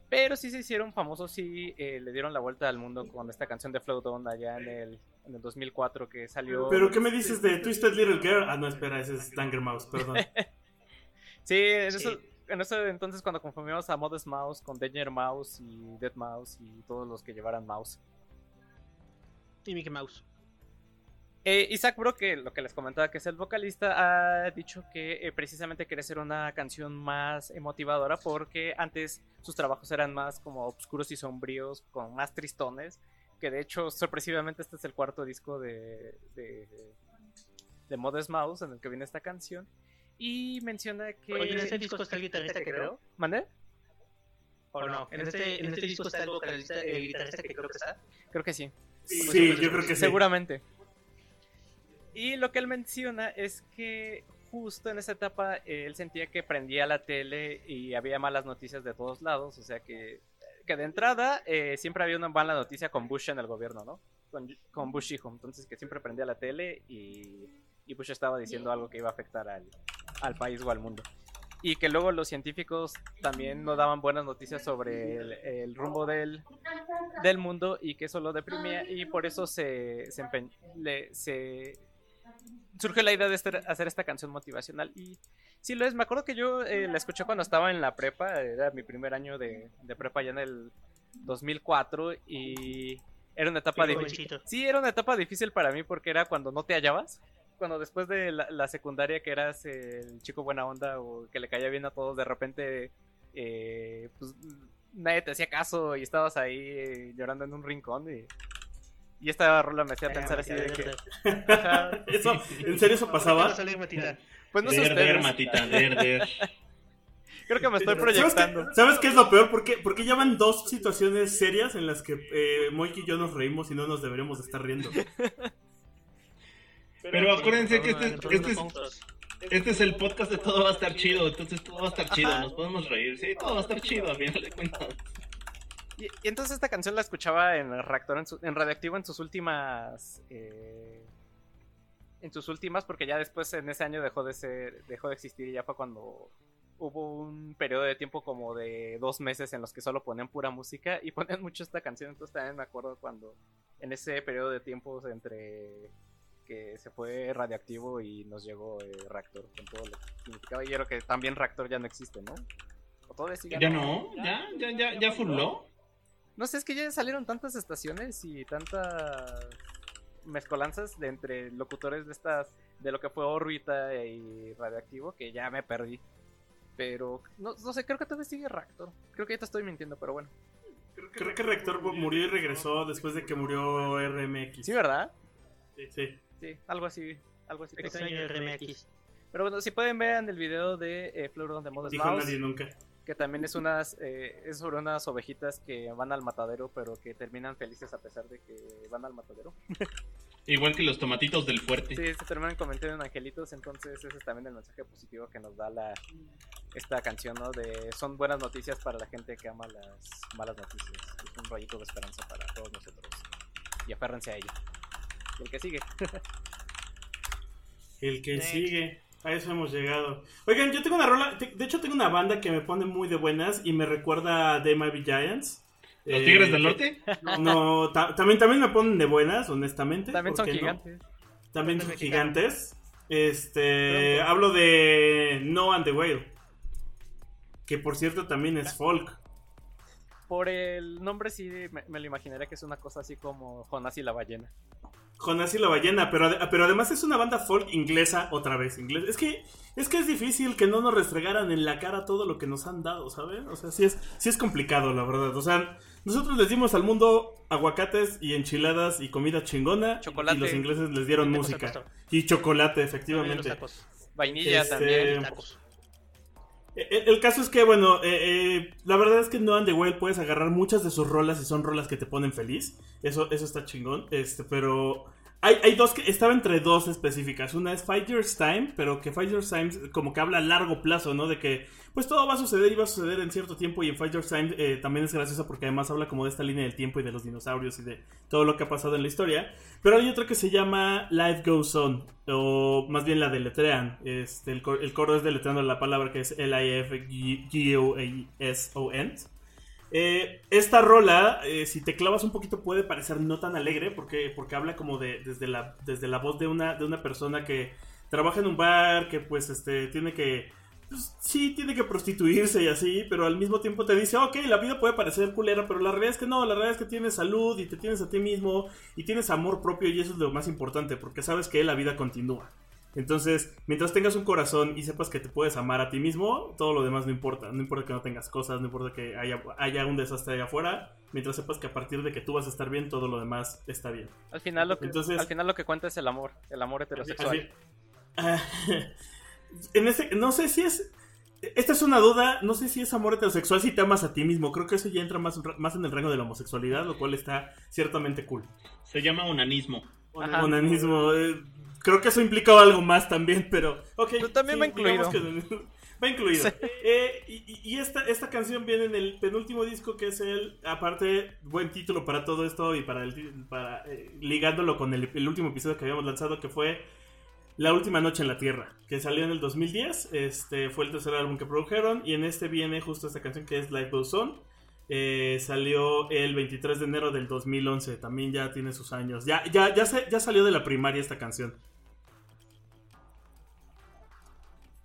Pero sí se hicieron famosos y eh, le dieron la vuelta al mundo con esta canción de Float On allá en el, en el 2004 que salió. ¿Pero qué me dices de Twisted Little Girl? Ah, no, espera, ese es Danger Mouse, perdón. Sí, en, Sí. Eso, en eso entonces cuando confundimos a Modest Mouse con Danger Mouse y Dead Mouse y todos los que llevaran mouse. Y Mickey Mouse. Eh, Isaac Bro, que lo que les comentaba que es el vocalista, ha dicho que eh, precisamente quiere ser una canción más motivadora porque antes sus trabajos eran más como oscuros y sombríos, con más tristones, que de hecho sorpresivamente este es el cuarto disco de, de, de Modest Mouse en el que viene esta canción. Y menciona que... Oye, en este disco está el guitarrista que creo. ¿Mandé? ¿O no? En este, en este disco está el vocalista, el guitarrista que creo que está. Creo que sí. Sí, yo creo que sí. Seguramente. Y lo que él menciona es que justo en esa etapa él sentía que prendía la tele y había malas noticias de todos lados. O sea que, que de entrada eh, siempre había una mala noticia con Bush en el gobierno, ¿no? Con, con Bush hijo. Entonces que siempre prendía la tele y, y Bush estaba diciendo algo que iba a afectar al, al país o al mundo. Y que luego los científicos también no daban buenas noticias sobre el, rumbo del, del mundo y que eso lo deprimía y por eso se, se, se surgió la idea de este- hacer esta canción motivacional y sí lo es, me acuerdo que yo eh, la escuché cuando estaba en la prepa, era mi primer año de, de prepa ya en el 2004 y era una etapa difícil. Sí, era una etapa difícil para mí porque era cuando no te hallabas. Cuando después de la, la secundaria que eras el chico buena onda o que le caía bien a todos, de repente eh, pues nadie te hacía caso y estabas ahí eh, llorando en un rincón y, y esta rola me hacía pensar así de que... Eso, ¿En serio eso Va pasaba? a salir Matita. pues no sé Der, matita, der, der. creo que me estoy ¿Sabes proyectando. qué, ¿Sabes qué es lo peor? Porque, porque ya van dos situaciones serias en las que eh, Moiki y yo nos reímos y no nos deberíamos de estar riendo. Pero acuérdense que este, este unos es, monstruos. este es el podcast de todo va a estar chido, entonces todo va a estar chido, nos podemos reír, sí, todo va a estar chido, al final de cuentas. Y, entonces esta canción la escuchaba en reactor, en, radioactivo en sus últimas... eh, en sus últimas, porque ya después en ese año dejó de ser, dejó de existir y ya fue cuando hubo un periodo de tiempo como de dos meses en los que solo ponían pura música y ponían mucho esta canción, entonces también me acuerdo cuando en ese periodo de tiempo entre que se fue radioactivo y nos llegó eh, reactor con todo lo que significaba y creo que también reactor ya no existe, ¿no? O todavía sigue, ¿Ya no? ¿Ya? ¿Ya, ya, ya furló? No sé, es que ya salieron tantas estaciones y tantas mezcolanzas de entre locutores de estas, de lo que fue órbita y radioactivo, que ya me perdí. Pero no, no sé, creo que todavía sigue Reactor. Creo que ya te estoy mintiendo, pero bueno. Creo que Rector murió y regresó después de que murió RMX. Sí, ¿verdad? Sí, sí. Sí, algo así. Algo así. creo que- Extraño RMX. Pero bueno, si pueden ver en el video de eh, Flor de Modest Dijo Mouse, nadie nunca. Que también es unas eh, es sobre unas ovejitas que van al matadero, pero que terminan felices a pesar de que van al matadero. Igual que los tomatitos del fuerte. Sí, se terminan convirtiendo en angelitos, entonces ese es también el mensaje positivo que nos da la esta canción, ¿no? De son buenas noticias para la gente que ama las malas noticias. Es un rayito de esperanza para todos nosotros. Y aférrense a ello. Y el que sigue. El que Next. sigue. A eso hemos llegado. Oigan, yo tengo una rola. De hecho, tengo una banda que me pone muy de buenas y me recuerda a The Mighty Giants. ¿Los Eh, Tigres del Norte? No, ta- también, también me ponen de buenas, honestamente. También ¿por son no? gigantes. También son Son gigantes. Este. Hablo de No and the Whale. Que por cierto también es folk. Por el nombre sí me, me lo imaginaría que es una cosa así como Jonás y la ballena. Jonás y la ballena, pero, ade- pero además es una banda folk inglesa otra vez. Inglés. Es que es que es difícil que no nos restregaran en la cara todo lo que nos han dado, ¿saben? O sea, sí es, sí es complicado, la verdad. O sea, nosotros les dimos al mundo aguacates y enchiladas y comida chingona. Chocolate. Y los ingleses les dieron música. Y chocolate, efectivamente. Vainilla Este, también. Tacos. El, el caso es que, bueno, eh, eh, la verdad es que en No and the Well puedes agarrar muchas de sus rolas y son rolas que te ponen feliz. Eso, eso está chingón. Este, pero hay, hay dos que estaba entre dos específicas. Una es Five Years Time, pero que Five Years Time como que habla a largo plazo, ¿no? De que pues todo va a suceder y va a suceder en cierto tiempo. Y en Five Years Time eh, también es graciosa porque además habla como de esta línea del tiempo y de los dinosaurios y de todo lo que ha pasado en la historia. Pero hay otra que se llama Life Goes On, o más bien la deletrean. Este, el, cor- el coro es deletreando la palabra que es L-I-F-G-O-S-O-N. Eh, esta rola, eh, si te clavas un poquito, puede parecer no tan alegre porque, porque habla como de desde la, desde la voz de una, de una persona que trabaja en un bar, que pues este tiene que pues, sí, tiene que prostituirse y así, pero al mismo tiempo te dice, ok, la vida puede parecer culera, pero la realidad es que no, la realidad es que tienes salud y te tienes a ti mismo y tienes amor propio y eso es lo más importante, porque sabes que la vida continúa. Entonces, mientras tengas un corazón y sepas que te puedes amar a ti mismo, todo lo demás no importa. No importa que no tengas cosas, no importa que haya, haya un desastre allá afuera. Mientras sepas que a partir de que tú vas a estar bien, todo lo demás está bien. Al final lo que, Entonces- al final lo que cuenta es el amor, el amor heterosexual. Así- en ese, no sé si es. Esta es una duda. No sé si es amor heterosexual si te amas a ti mismo. Creo que eso ya entra más, más en el rango de la homosexualidad, lo cual está ciertamente cool. Se llama onanismo. Onanismo. Creo que eso implica algo más también, pero. Ok. Pero también va incluido. que- va incluido. Sí. Eh, y esta, esta canción viene en el penúltimo disco que es el. Aparte, buen título para todo esto y para, el, para eh, ligándolo con el, el último episodio que habíamos lanzado que fue La última noche en la Tierra, que salió en el 2010. Este fue el tercer álbum que produjeron. Y en este viene justo esta canción que es Life Goes On. Eh, salió el 23 de enero del 2011. También ya tiene sus años. Ya, ya, ya, se- ya salió de la primaria esta canción.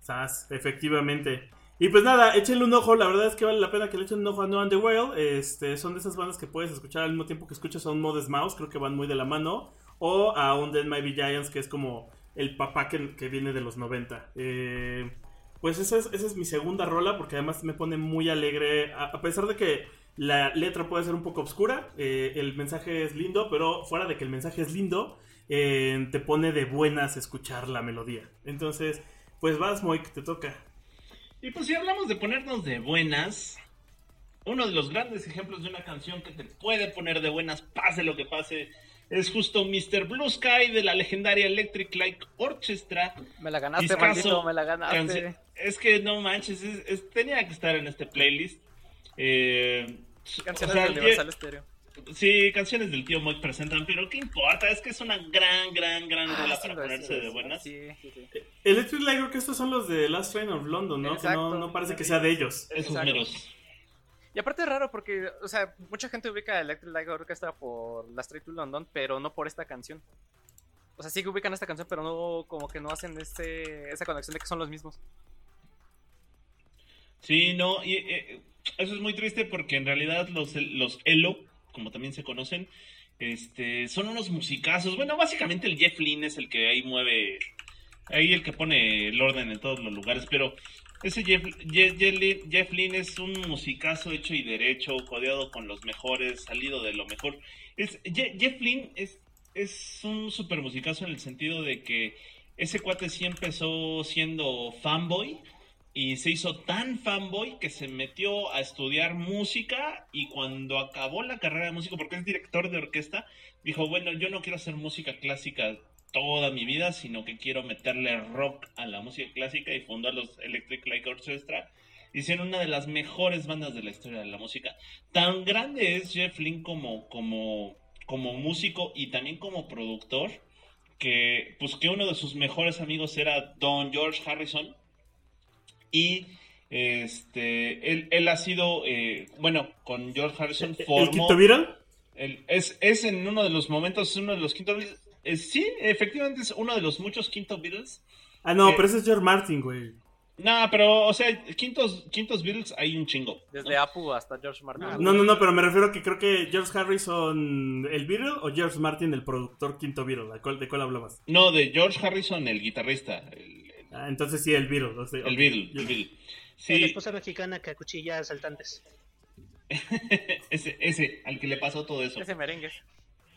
Sas, efectivamente. Y pues nada, échenle un ojo. La verdad es que vale la pena que le echen un ojo a No Underworld. Este, son de esas bandas que puedes escuchar al mismo tiempo que escuchas a un Modest Mouse. Creo que van muy de la mano. O a un Dead Might Giants, que es como el papá que, que viene de los 90. Eh, pues esa es, es mi segunda rola, porque además me pone muy alegre. A, a pesar de que la letra puede ser un poco oscura, eh, el mensaje es lindo, pero fuera de que el mensaje es lindo, eh, te pone de buenas escuchar la melodía. Entonces, pues vas, Moik, te toca. Y pues si hablamos de ponernos de buenas, uno de los grandes ejemplos de una canción que te puede poner de buenas, pase lo que pase, es justo Mr. Blue Sky de la legendaria Electric Light Orchestra. Me la ganaste, maldito, me la ganaste. Es que no manches, es- es- tenía que estar en este playlist. Eh, Canciones o sea, de Universal Stereo. Sí, canciones del tío Moik presentan, pero ¿qué importa? Es que es una gran, gran, gran rola Ah, para ponerse de buenas. Sí, sí, sí. Electric Light Orchestra son los de Last Train of London, ¿no? Que no, no parece que sea de ellos. Esos. Y aparte es raro porque, o sea, mucha gente ubica a Electric Light Orchestra por la Street to London, pero no por esta canción. O sea, sí que ubican esta canción, pero no, como que no hacen ese, esa conexión de que son los mismos. Sí, no, y eh, eso es muy triste porque en realidad los, los Elo, como también se conocen, este, son unos musicazos. Bueno, básicamente el Jeff Lynne es el que ahí mueve, ahí el que pone el orden en todos los lugares, pero ese Jeff, Jeff, es un musicazo hecho y derecho, codeado con los mejores, salido de lo mejor. Es, Je- Jeff Lynne es, es un super musicazo en el sentido de que ese cuate sí empezó siendo fanboy y se hizo tan fanboy que se metió a estudiar música y cuando acabó la carrera de músico, porque es director de orquesta, dijo, bueno, yo no quiero hacer música clásica toda mi vida, sino que quiero meterle rock a la música clásica y fundó los Electric Light Orchestra. Hicieron una de las mejores bandas de la historia de la música. Tan grande es Jeff Lynne como, como, como músico y también como productor, que pues que uno de sus mejores amigos era Don George Harrison, y este él, él ha sido eh, bueno con George Harrison ¿El formó quinto Beatle? él- es, es en uno de los momentos uno de los quinto eh, sí efectivamente es uno de los muchos quinto Beatles Ah, no, Eh, pero ese es George Martin, güey. No, pero, o sea, quintos, quintos Beatles hay un chingo. Desde Apu hasta George Martin. Ah, No, no, no, pero me refiero a que creo que George Harrison el Beatle o George Martin el productor quinto Beatle. ¿De cuál, de cuál hablabas? No, de George Harrison, el guitarrista. El, el- Ah, entonces sí, el Beatle. o sea, el ok. Beatle, el Beatle. La Sí, esposa mexicana que acuchilla asaltantes. ese, ese, al que le pasó todo eso. Ese merengue.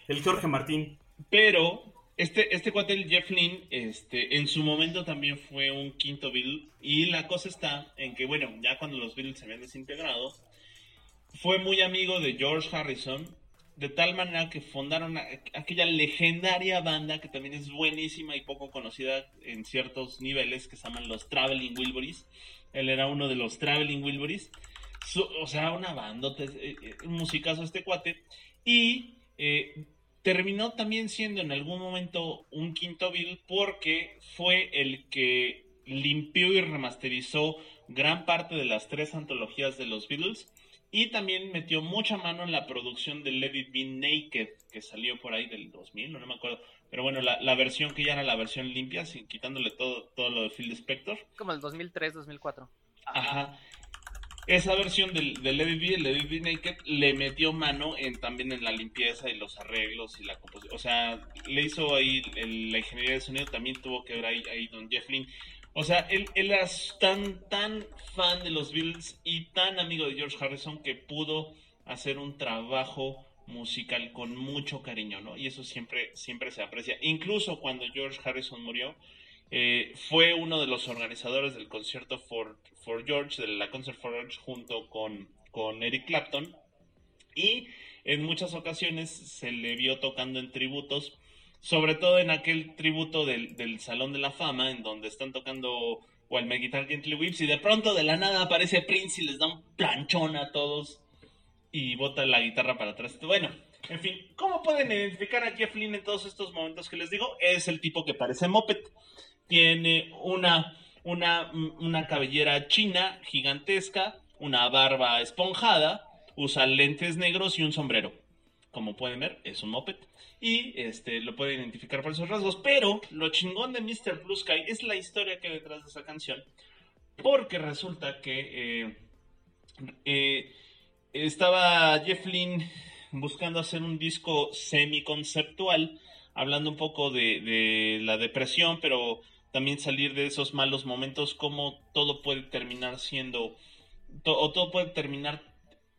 El Jorge Martín. Pero este, este cuate, el Jeff Lynne, este, en su momento también fue un quinto Beatle. Y la cosa está en que, bueno, ya cuando los Beatles se habían desintegrado, fue muy amigo de George Harrison. De tal manera que fundaron aquella legendaria banda que también es buenísima y poco conocida en ciertos niveles que se llaman los Traveling Wilburys. Él era uno de los Traveling Wilburys. Su- o sea, una bandota, eh, eh, musicazo este cuate. Y eh, terminó también siendo en algún momento un quinto Beatle porque fue el que limpió y remasterizó gran parte de las tres antologías de los Beatles y también metió mucha mano en la producción de Let It Be Naked que salió por ahí del 2000, no, me acuerdo, pero bueno, la, la versión que ya era la versión limpia, sin quitándole todo, todo lo de Phil Spector. Como el 2003, 2004. Ajá. Esa versión del, del Let el Naked, le metió mano en, también en la limpieza y los arreglos y la composición. O sea, le hizo ahí el- la ingeniería de sonido, también tuvo que ver ahí, ahí don Jeff Lynne. O sea, él, él era tan, tan fan de los Beatles y tan amigo de George Harrison que pudo hacer un trabajo musical con mucho cariño, ¿no? Y eso siempre, siempre se aprecia. Incluso cuando George Harrison murió, eh, fue uno de los organizadores del concierto for, for George, de la Concert for George, junto con, con Eric Clapton. Y en muchas ocasiones se le vio tocando en tributos, sobre todo en aquel tributo del, del Salón de la Fama, en donde están tocando My Guitar Gently Weeps, y de pronto de la nada aparece Prince y les da un planchón a todos y bota la guitarra para atrás. Bueno, en fin, ¿cómo pueden identificar a Jeff Lynne en todos estos momentos que les digo? Es el tipo que parece moped. Tiene una, una, una cabellera china gigantesca, una barba esponjada, usa lentes negros y un sombrero. Como pueden ver, es un moped. Y este, lo pueden identificar por esos rasgos. Pero lo chingón de Mr. Blue Sky es la historia que hay detrás de esa canción. Porque resulta que eh, eh, estaba Jeff Lynne buscando hacer un disco semi-conceptual, hablando un poco de, de la depresión, pero también salir de esos malos momentos, cómo todo puede terminar siendo, o todo puede terminar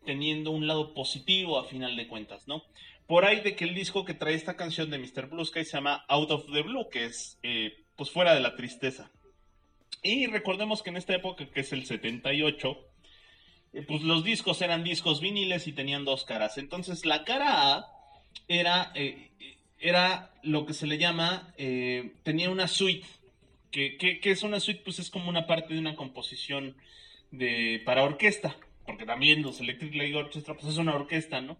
teniendo un lado positivo a final de cuentas, ¿no? Por ahí de que el disco que trae esta canción de Mr. Blue Sky se llama Out of the Blue, que es eh, pues fuera de la tristeza. Y recordemos que en esta época, que es el 78, eh, pues los discos eran discos viniles y tenían dos caras. Entonces la cara A era, eh, era lo que se le llama, tenía una suite. Que que- que es una suite? Pues es como una parte de una composición de, para orquesta, porque también los Electric Light Orchestra pues es una orquesta, ¿no?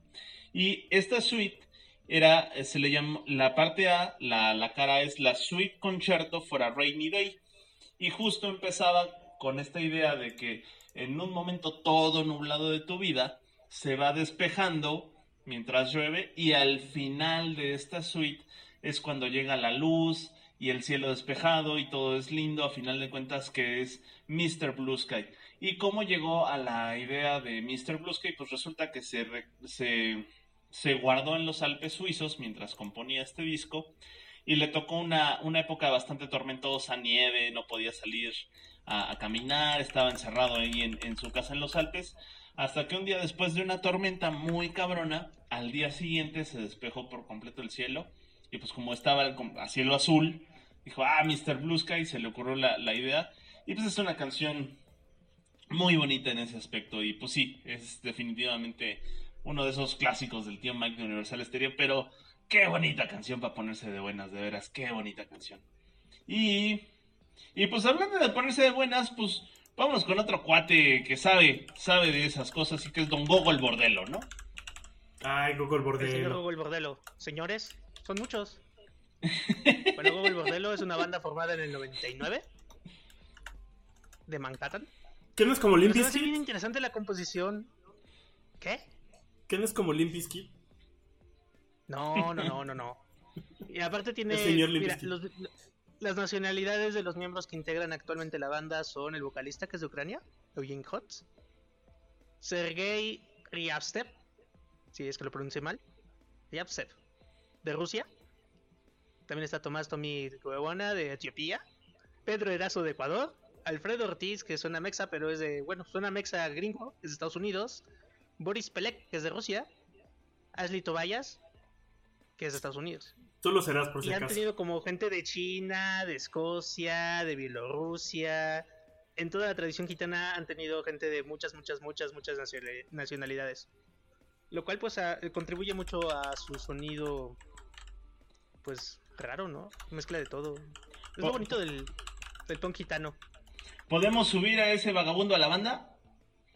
Y esta suite era, eh, se le llama, la parte A, la, la cara es la Suite Concerto for a Rainy Day. Y justo empezaba con esta idea de que en un momento todo nublado de tu vida se va despejando mientras llueve y al final de esta suite es cuando llega la luz y el cielo despejado y todo es lindo, a final de cuentas que es Mr. Blue Sky. ¿Y cómo llegó a la idea de Mr. Blue Sky? Pues resulta que se, se, guardó en los Alpes suizos mientras componía este disco y le tocó una, una época bastante tormentosa, nieve, no podía salir a, a caminar, estaba encerrado ahí en, en su casa en los Alpes, hasta que un día después de una tormenta muy cabrona, al día siguiente se despejó por completo el cielo y pues como estaba el- a cielo azul, dijo, ah, Mr. Blue Sky, se le ocurrió la, la idea y pues es una canción muy bonita en ese aspecto y pues sí, es definitivamente uno de esos clásicos del tío Mike de Universal Stereo, pero qué bonita canción para ponerse de buenas, de veras, qué bonita canción. Y, y pues hablando de ponerse de buenas, pues vámonos con otro cuate que sabe, sabe de esas cosas y que es Don Gogo el Bordelo, ¿no? Ay, Google El señor Bordelo. Gogo el Bordelo. Señores, son muchos. Bueno, Gogo el Bordelo es una banda formada en el 99 de Manhattan. ¿Qué no es como Limp hace bien Bizkit? interesante la composición. ¿Qué? ¿Qué no es como Limp Bizkit? No, no, no, no, no. Y aparte tiene. El señor Limp mira, Bizkit. los, Las nacionalidades de los miembros que integran actualmente la banda son el vocalista que es de Ucrania, Eugene Hotz, Sergei Ryabstev, si es que lo pronuncié mal, Ryabstev, de Rusia. También está Tomás Tomi Cuevona de Etiopía, Pedro Erazo de Ecuador, Alfredo Ortiz, que suena mexa, pero es de, bueno, suena mexa gringo, es de Estados Unidos, Boris Pelek, que es de Rusia, Ashley Tobayas, que es de Estados Unidos. Tú lo serás por si Y han tenido como gente de China, de Escocia, de Bielorrusia. En toda la tradición gitana han tenido gente de muchas, muchas, muchas, muchas nacionali- nacionalidades. Lo cual pues a- contribuye mucho a su sonido, pues raro, ¿no? Mezcla de todo. Es lo bonito del, del punk gitano. ¿Podemos subir a ese vagabundo a la banda?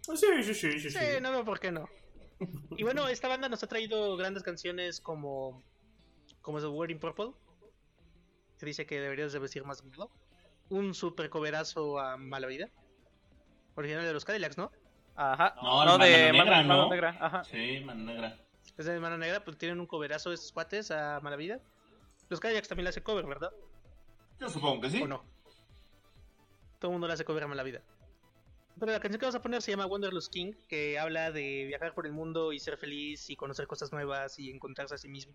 Ah, Sí, sí, sí, sí, sí. Sí, no veo por qué no. Y bueno, esta banda nos ha traído grandes canciones como como The Wearing Purple, que dice que deberías de vestir más bludo. Un super coverazo a Mala Vida, original de los Cadillacs, ¿no? Ajá. No, no, Mano de Negra, Mano, Mano ¿no? Negra. Ajá. Sí, mano negra. Es de Mano Negra, pues tienen un coverazo estos cuates a Mala Vida. Los Cadillacs también le hacen cover, ¿verdad? Yo supongo que sí. ¿O no? Todo el mundo le hace cover a Mala Vida. Pero la canción que vamos a poner se llama Wanderlust King, que habla de viajar por el mundo y ser feliz y conocer cosas nuevas y encontrarse a sí mismo.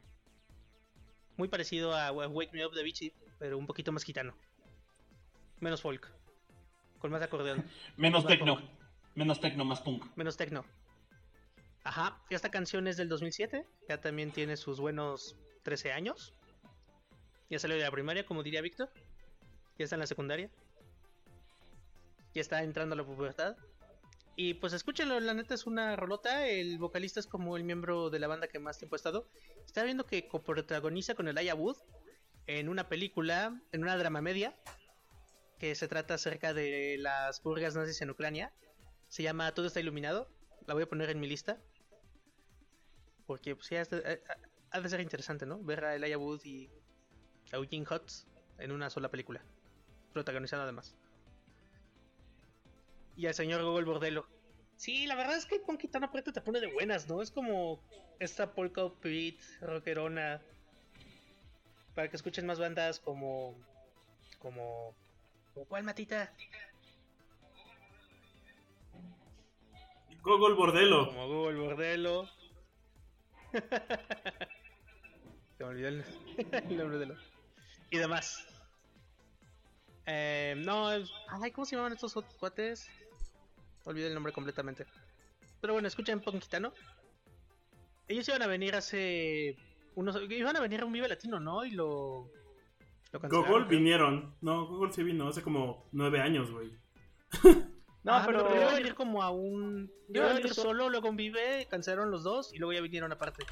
Muy parecido a Wake Me Up de Vichy, pero un poquito más gitano. Menos folk. Con más acordeón. Menos tecno. punk. Menos tecno, más punk. Menos techno. Ajá, esta canción es del 2007, ya también tiene sus buenos 13 años. Ya salió de la primaria, como diría Víctor. Ya está en la secundaria. Ya está entrando a la pubertad. Y pues escúchenlo, la neta es una rolota. El vocalista es como el miembro de la banda que más tiempo ha estado. Está viendo que coprotagoniza con el Aya Wood en una película, en una drama media, que se trata acerca de las purgas nazis en Ucrania. Se llama Todo está iluminado. La voy a poner en mi lista. Porque pues, ya ha de ser interesante, ¿no? Ver a Elijah Wood y a Eugene Hutz en una sola película. Protagonizando además. Y al señor Google Bordelo. Sí, la verdad es que con Quitano Preto te pone de buenas, ¿no? Es como esta polka beat rockerona. Para que escuchen más bandas como. como. ¿como ¿Cuál matita? Gogol Bordelo. Como Google Bordelo. Se me olvidó el, el nombre de. Y demás. Eh, no, ay, ¿cómo se llamaban estos cuates? Olvidé el nombre completamente. Pero bueno, escuchen Punk Gitano. Ellos iban a venir hace unos. Iban a venir a un Vive Latino, ¿no? Y lo. lo creo. vinieron. No, Gogol sí vino hace como nueve años, güey. No, Ah, pero. iba a venir como a un. Iba a venir solo, luego un Vive, cancelaron los dos y luego ya vinieron aparte.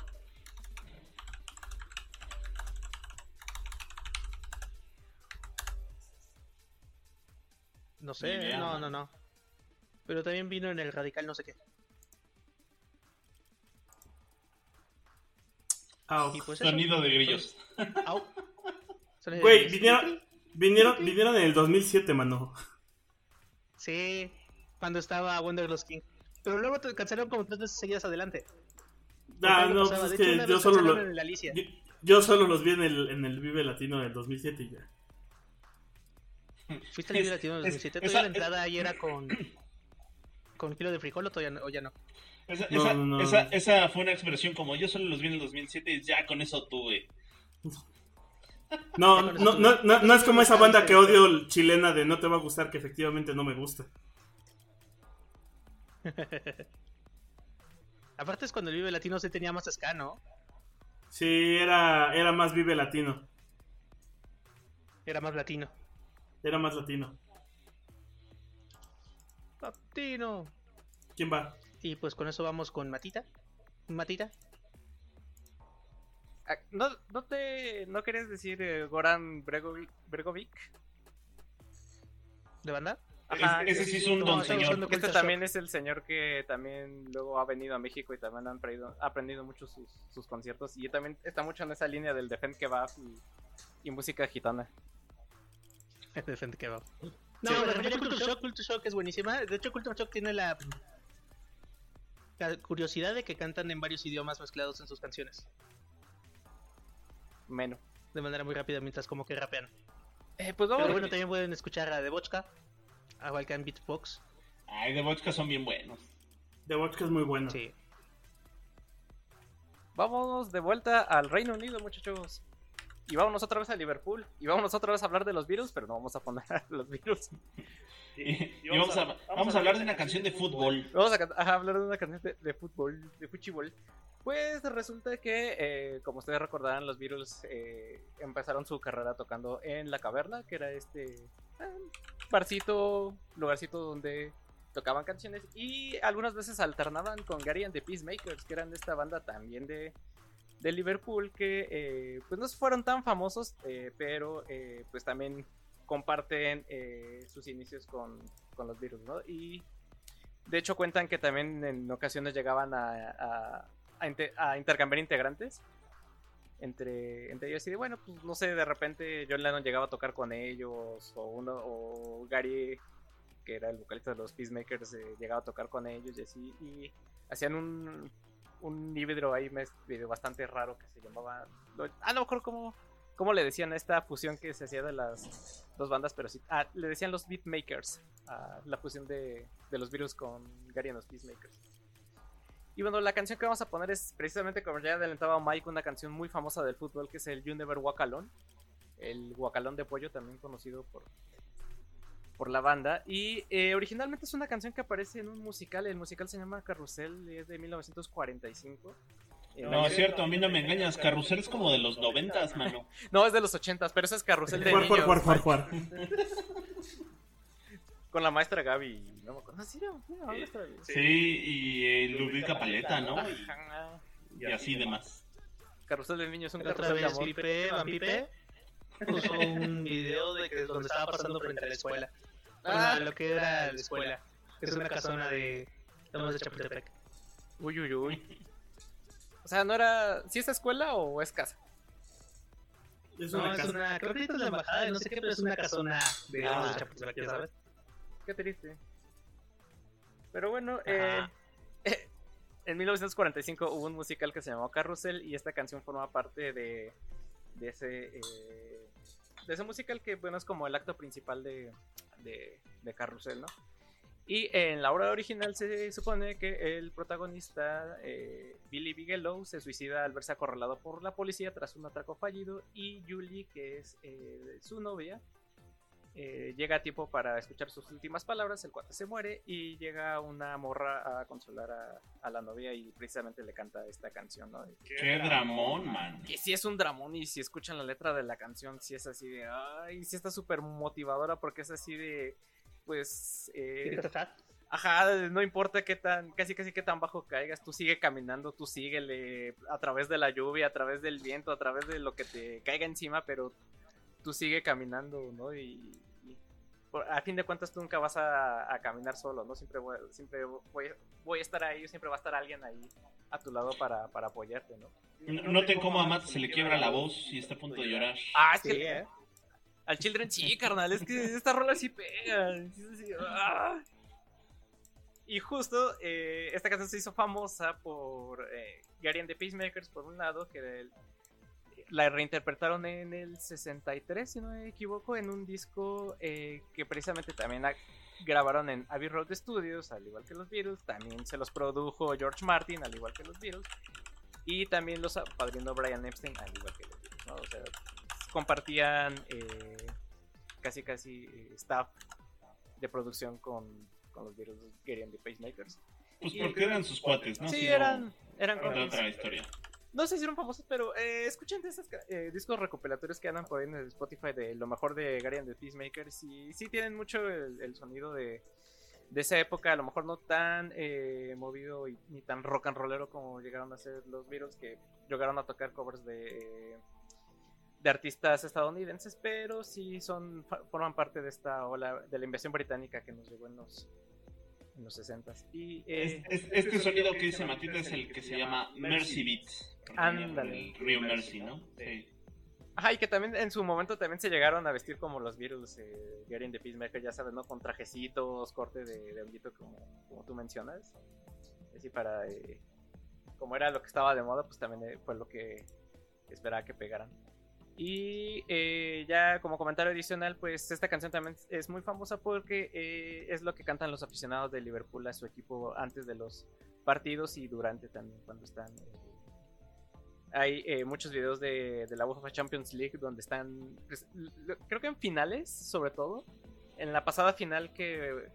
No sé, Ni idea, no, man. no, no. Pero también vino en el Radical no sé qué. Y pues eso. Sonido de grillos. Au. Sonido de Güey, grillos. vinieron, vinieron, vinieron en el 2007, mano. Sí, cuando estaba Wonderlust King. Pero luego te cancelaron como tres veces seguidas adelante. Ah, no, pues es De hecho, que una yo solo, lo, yo, yo solo los vi en el, en el Vive Latino del 2007 y ya. ¿Fuiste al Vive Es- Latino en es- 2007? esa- ¿Todavía la entrada ahí era con, con kilo de frijol o, todavía no, o ya no? Esa, No, esa, no, no. esa, esa fue una expresión como yo solo los vi en el 2007 y ya con eso tuve. No, no, no, no, no es como esa banda que odio chilena de no te va a gustar, que efectivamente no me gusta. Aparte es cuando el Vive Latino se tenía más ska, ¿no? Sí, era, era más Vive Latino. Era más latino. Era más latino. Latino. ¿Quién va? Y pues con eso vamos con Matita. Matita. Ah, ¿No, no te. ¿No querías decir eh, Goran Bregovic? Bregovic? ¿De banda? Ajá, ese sí es un don señor. Que este Culture también es el señor que también luego ha venido a México y también han aprendido, ha aprendido mucho sus, sus conciertos. Y también está mucho en esa línea del Defend Kebab y, y música gitana. Defend Kebab. No, Sí. me refería a Culture Shock. Culture Shock es buenísima. De hecho, Culture Shock tiene la, la curiosidad de que cantan en varios idiomas mezclados en sus canciones. Menos. De manera muy rápida mientras como que rapean. Eh, pues vamos Pero bueno, también pueden escuchar a The Bochka, a Balkan Beatbox. Ay, de vodka son bien buenos. The Watch es muy bueno. Sí. Vámonos de vuelta al Reino Unido, muchachos. Y vámonos otra vez a Liverpool. Y vámonos otra vez a hablar de los virus, pero no vamos a poner a los virus. Y, y vamos, a, vamos a hablar de una canción de fútbol. Vamos a, hablar de una canción de, de fútbol, de fuchibol. Pues resulta que, eh, como ustedes recordarán, los Beatles eh, empezaron su carrera tocando en La Caverna, que era este eh, barcito, lugarcito donde tocaban canciones y algunas veces alternaban con Gary and the Peacemakers, que eran esta banda también de, de Liverpool, que eh, pues no fueron tan famosos, eh, pero eh, pues también comparten sus inicios con, con los Beatles, ¿no? Y de hecho cuentan que también en ocasiones llegaban a, a- a inte- a intercambiar integrantes entre, entre ellos y de bueno, pues no sé, de repente John Lennon llegaba a tocar con ellos o uno o Gary que era el vocalista de los Peacemakers llegaba a tocar con ellos y así y hacían un un híbrido ahí medio bastante raro que se llamaba ah no me acuerdo cómo le decían esta fusión que se hacía de las dos bandas pero sí ah, le decían los Beatmakers a la fusión de, de los virus con Gary los y bueno, la canción que vamos a poner es precisamente como ya adelantaba Mike, una canción muy famosa del fútbol que es el You Never Walk Alone. El guacalón de pollo, también conocido por, por la banda. Y eh, originalmente es una canción que aparece en un musical. El musical se llama Carrusel, es de 1945. Eh, No, es cierto, a mí no me engañas. Carrusel es como de los noventas, mano. No, es de los 80, pero eso es Carrusel de Juar, niños. juar, juar, juar, juar. Con la maestra Gaby. No me acuerdo. Ah, sí, maestra Gaby. Sí, y eh, Ludwika Paleta, ¿no? Y, Ajá. y así demás. Carrusel de niños, un Otra carrusel de vez, amor. Pipe, Van Pipe, puso un video de que donde estaba pasando frente a la escuela. Ah. Bueno, lo que era la escuela. Es una casona de Lomas de Chapultepec. Uy, uy, uy. O sea, ¿no era. ¿Si es escuela o es casa? Es No, una es una. Creo que es la embajada de no sé qué, pero es una casona de Lomas de Chapultepec, ya sabes. Qué triste. Pero bueno, eh, Ajá. en 1945 hubo un musical que se llamó Carrusel y esta canción forma parte de, de ese eh, de ese musical que bueno es como el acto principal de, de, de Carrusel, ¿no? Y en la obra original se supone que el protagonista, eh, Billy Bigelow, se suicida al verse acorralado por la policía tras un atraco fallido y Julie, que es eh, su novia, eh, llega a tiempo para escuchar sus últimas palabras, el cuate se muere y llega una morra a consolar a, a la novia y precisamente le canta esta canción, ¿no? Qué dramón, man. Que sí es un dramón y si escuchan la letra de la canción, sí es así de, ay, sí está súper motivadora porque es así de, pues, eh, Ajá, no importa qué tan, casi casi qué tan bajo caigas, tú sigue caminando, tú síguele a través de la lluvia, a través del viento, a través de lo que te caiga encima, pero tú sigue caminando, ¿no? Y, y por- a fin de cuentas tú nunca vas a, a caminar solo, ¿no? Siempre voy, siempre voy, voy a estar ahí, siempre va a estar alguien ahí a tu lado para, para apoyarte, ¿no? Noten cómo a Matt se le quiebra la voz y está a punto de llorar. Ah, es Sí, que ¿eh? al Children sí, carnal, es que esta rola sí pega. ah. Y justo eh, esta canción se hizo famosa por eh, Gary and the Peacemakers, por un lado, que el- la reinterpretaron en el 63, si no me equivoco, en un disco eh, que precisamente también grabaron en Abbey Road Studios, al igual que los Beatles. También se los produjo George Martin, al igual que los Beatles. Y también los padrinó Brian Epstein, al igual que los Beatles. ¿no? O sea, compartían eh, casi casi eh, staff de producción con, con los Beatles, Gary and the Pacemakers. Pues porque eran sus cuates, ¿no? sí, eran, eran era cuates. otra historia. No sé si eran famosos, pero eh, escuchen de esos eh, discos recopilatorios que andan por ahí en el Spotify de lo mejor de Gary and the Peacemakers. Y sí tienen mucho el, sonido de, de esa época, a lo mejor no tan eh, movido y, ni tan rock and rollero como llegaron a ser los Beatles, que llegaron a tocar covers de, artistas estadounidenses, pero sí son forman parte de esta ola de la invasión británica que nos llegó en los, en los 60s. Y, eh, Es- es- este sonido que dice Matita es el que se llama Mercy Beat. Ándale. El río Mercy, ¿no? Sí. Ajá, y que también en su momento también se llegaron a vestir como los Beatles, eh, Gary and the Peacemaker, ya sabes, ¿no? Con trajecitos, corte de, de honguito como, como tú mencionas. Así para, eh, como era lo que estaba de moda, pues también eh, fue lo que esperaba que pegaran. Y eh, ya como comentario adicional, pues esta canción también es muy famosa porque eh, es lo que cantan los aficionados de Liverpool a su equipo antes de los partidos y durante también cuando están. eh, hay eh, muchos videos de, de la UEFA Champions League donde están, pues, creo que en finales sobre todo. En la pasada final que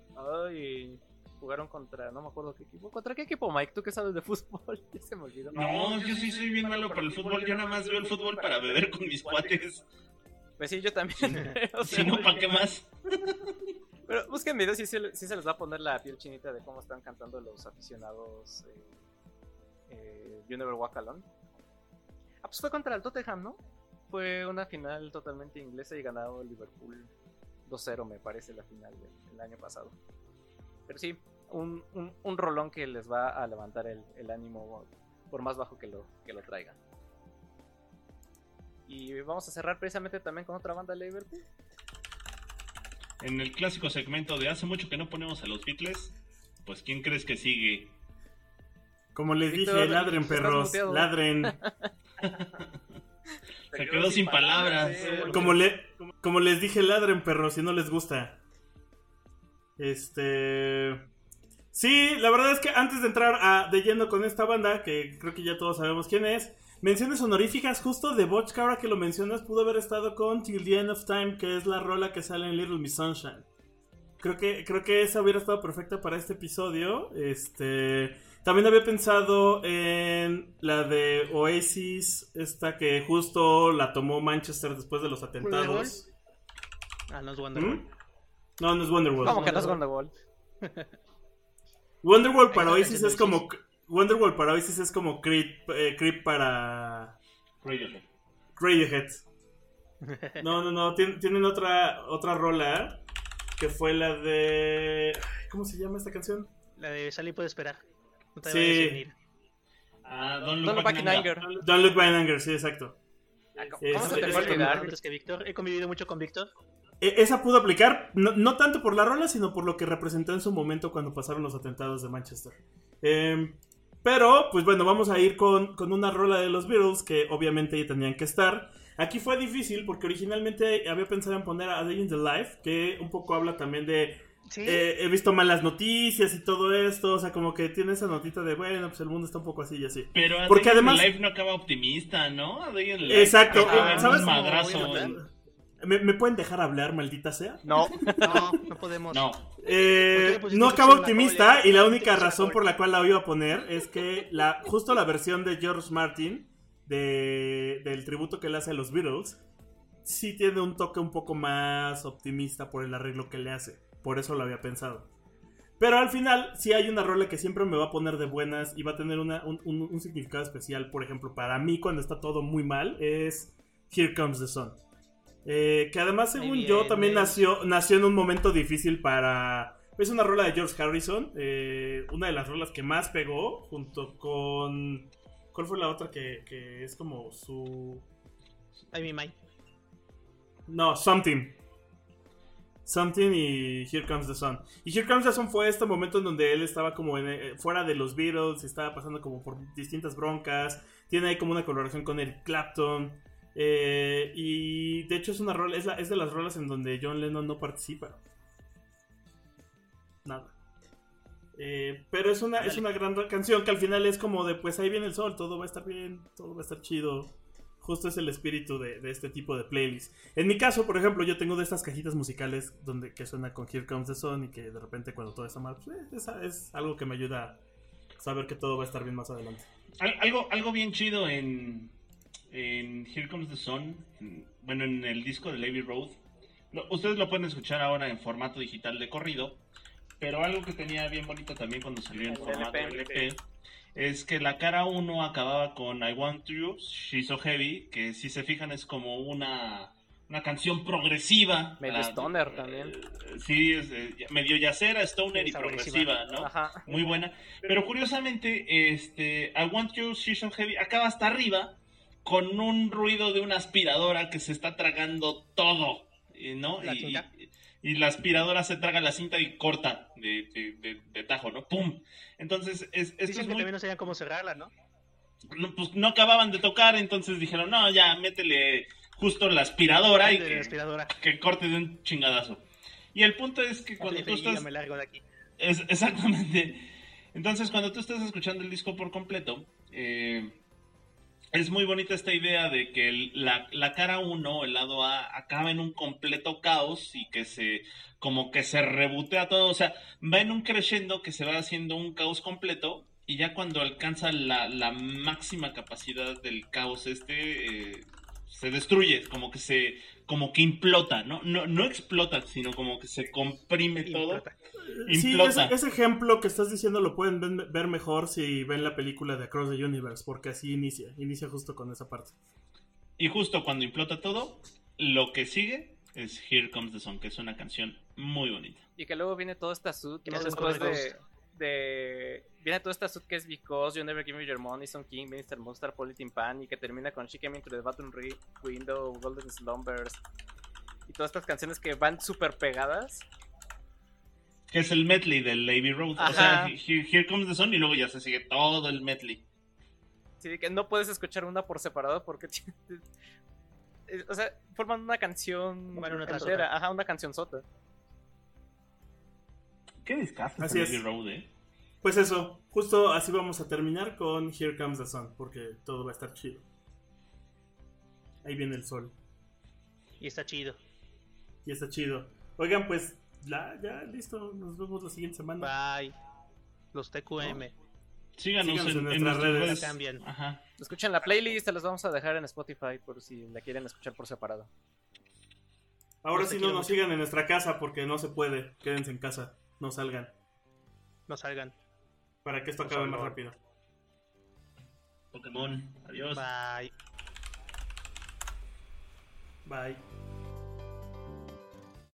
jugaron contra, no me acuerdo qué equipo. ¿Contra qué equipo, Mike? ¿Tú que sabes de fútbol? Ya se me olvidó. No, yo sí soy bien malo para el fútbol. Yo nada más veo el fútbol para beber con mis cuates. Pues sí, yo también. O sea, Si no, ¿para qué más? Pero busquen videos y sí, se- sí se les va a poner la piel chinita de cómo están cantando los aficionados eh, eh, You Never Walk Alone. Ah, pues fue contra el Tottenham, ¿no? Fue una final totalmente inglesa y ganado Liverpool 2-0, me parece, la final del, del año pasado. Pero sí, un, un, un rolón que les va a levantar el, el ánimo por más bajo que lo, que lo traigan. Y vamos a cerrar precisamente también con otra banda de Liverpool. En el clásico segmento de hace mucho que no ponemos a los Beatles, pues ¿quién crees que sigue? Como les dije, ladren perros, ladren. Se quedó sin palabras. sí. Como, le, como les dije, ladren perros si no les gusta. Este... Sí, la verdad es que antes de entrar a, de lleno con esta banda, que creo que ya todos sabemos quién es, menciones honoríficas justo de Botch, ahora que lo mencionas, pudo haber estado con Till the End of Time, que es la rola que sale en Little Miss Sunshine. Creo que, creo que esa hubiera estado perfecta para este episodio. Este... También había pensado en la de Oasis, esta que justo la tomó Manchester después de los atentados. Ah, no es Wonderwall. ¿Mm? No, no es Wonderwall. ¿Cómo que no es Wonderwall? Wonderwall para Oasis es como Wonderwall para Oasis es como Creep, eh, Creep para Radiohead. Radiohead. No, no, no, tien- tienen otra otra rola que fue la de ¿cómo se llama esta canción? La de Sally puede esperar. No te Sí. Ah, Don't Don't Look Look Back Back in in Anger. Anger. Don't Look Behind Anger, sí, exacto. Ah, ¿Cómo Es- cómo se te es fue a como- olvidar? Antes que Víctor. He convivido mucho con Víctor. E- esa pudo aplicar, no, no tanto por la rola, sino por lo que representó en su momento cuando pasaron los atentados de Manchester. Em, pero, pues bueno, vamos a ir con, con una rola de los Beatles que obviamente tenían que estar. Aquí fue difícil porque originalmente había pensado en poner a Day in the Life, que un poco habla también de Sí. eh, he visto malas noticias y todo esto, o sea, como que tiene esa notita de, bueno, pues el mundo está un poco así y así. Pero a Porque Day in the además- Life no acaba optimista, ¿no? A Day in the Life Exacto, en ¿sabes? Un madrazo. En- ¿Me, me pueden dejar hablar, maldita sea? No. No, no podemos. No. Eh, ¿Por qué le pusiste no esa acaba opción a optimista y la ¿Por qué única razón por la cual la iba a poner es que la, justo la versión de George Martin de, del tributo que le hace a los Beatles sí tiene un toque un poco más optimista por el arreglo que le hace. Por eso lo había pensado. Pero al final sí hay una rola que siempre me va a poner de buenas y va a tener una- un, un- un significado especial. Por ejemplo, para mí cuando está todo muy mal es Here Comes the Sun. Eh, que además, según bien, yo, también bien. nació, nació en un momento difícil para... Es una rola de George Harrison, eh, una de las rolas que más pegó, junto con... ¿Cuál fue la otra que, que es como su... Ay, mi Mike. No, Something. Something y Here Comes the Sun. Y Here Comes the Sun fue este momento en donde él estaba como en, eh, fuera de los Beatles, estaba pasando como por distintas broncas. Tiene ahí como una colaboración con Eric Clapton. Eh, y de hecho es una rola, es, la- es de las rolas en donde John Lennon no participa. Nada. Eh, pero es una, es una gran canción que al final es como de pues ahí viene el sol, todo va a estar bien, todo va a estar chido. Justo es el espíritu de, de este tipo de playlist. En mi caso, por ejemplo, yo tengo de estas cajitas musicales donde que suena con Here Comes the Sun y que de repente cuando todo está mal, pues, eh, es, es algo que me ayuda a saber que todo va a estar bien más adelante. Al- Algo, algo bien chido en, en Here Comes the Sun, en- bueno, en el disco de Lady Road. Lo- ustedes lo pueden escuchar ahora en formato digital de corrido, pero algo que tenía bien bonito también cuando salió en El formato LP. Es que la cara 1 acababa con I Want You, She's So Heavy, que si se fijan es como una, una canción progresiva. Medio La- stoner también. eh, sí, es, eh, medio yacera, stoner Sí, y progresiva. ¿no? Ajá. muy buena. Pero curiosamente, este, I Want You, She's So Heavy acaba hasta arriba con un ruido de una aspiradora que se está tragando todo, eh, ¿no? La y, cinta. y- y la aspiradora se traga la cinta y corta de, de- de- de tajo, ¿no? ¡Pum! Entonces, es, esto Dicen es que muy- también no sabían cómo cerrarla, ¿no? no, pues no acababan de tocar, entonces dijeron, no, ya, métele justo la aspiradora y de la que, aspiradora. que corte de un chingadazo. Y el punto es que cuando tú estás... me largo de aquí. Es, exactamente. Entonces, cuando tú estás escuchando el disco por completo, eh, es muy bonita esta idea de que la, la cara 1, el lado A, acaba en un completo caos y que se, como que se rebotea todo. O sea, va en un crescendo que se va haciendo un caos completo y ya cuando alcanza la, la máxima capacidad del caos este, eh, se destruye, como que se, como que implota, ¿no? No, no explota, sino como que se comprime todo. Implota. Sí, ese, ese ejemplo que estás diciendo lo pueden ver mejor si ven la película de Across the Universe, porque así inicia, inicia justo con esa parte. Y justo cuando implota todo, lo que sigue es Here Comes the Sun, que es una canción muy bonita. Y que luego viene todo esta suit, ¿no? Gracias, Después de. De... Viene todo esta suit que es Because, You Never Give Me Your Money, Son King, Minister Monster, Politin Pan, y que termina con She Came Into the Bathroom Re- Window, Golden Slumbers. Y todas estas canciones que van súper pegadas. Que es el medley del Lady Road. O sea. Here, Here Comes the Sun y luego ya se sigue todo el medley. Sí, que no puedes escuchar una por separado porque... O sea, forman una canción Bueno, una. Ajá, una canción sota. Qué discazo Así es. Road, eh. Pues eso, justo así vamos a terminar con Here Comes the Sun, porque todo va a estar chido. Ahí viene el sol, Y está chido. y está chido. Oigan, pues la- ya listo, nos vemos la siguiente semana. Bye. Los TQM. Síganos, Síganos en, en nuestras redes. redes. Cambian. Ajá. Escuchen la playlist, se las vamos a dejar en Spotify por si la quieren escuchar por separado. Ahora sí no nos mucho. sigan en nuestra casa porque no se puede. Quédense en casa, no salgan, No salgan. para que esto acabe más rápido. Pokémon. Adiós. Bye. Bye.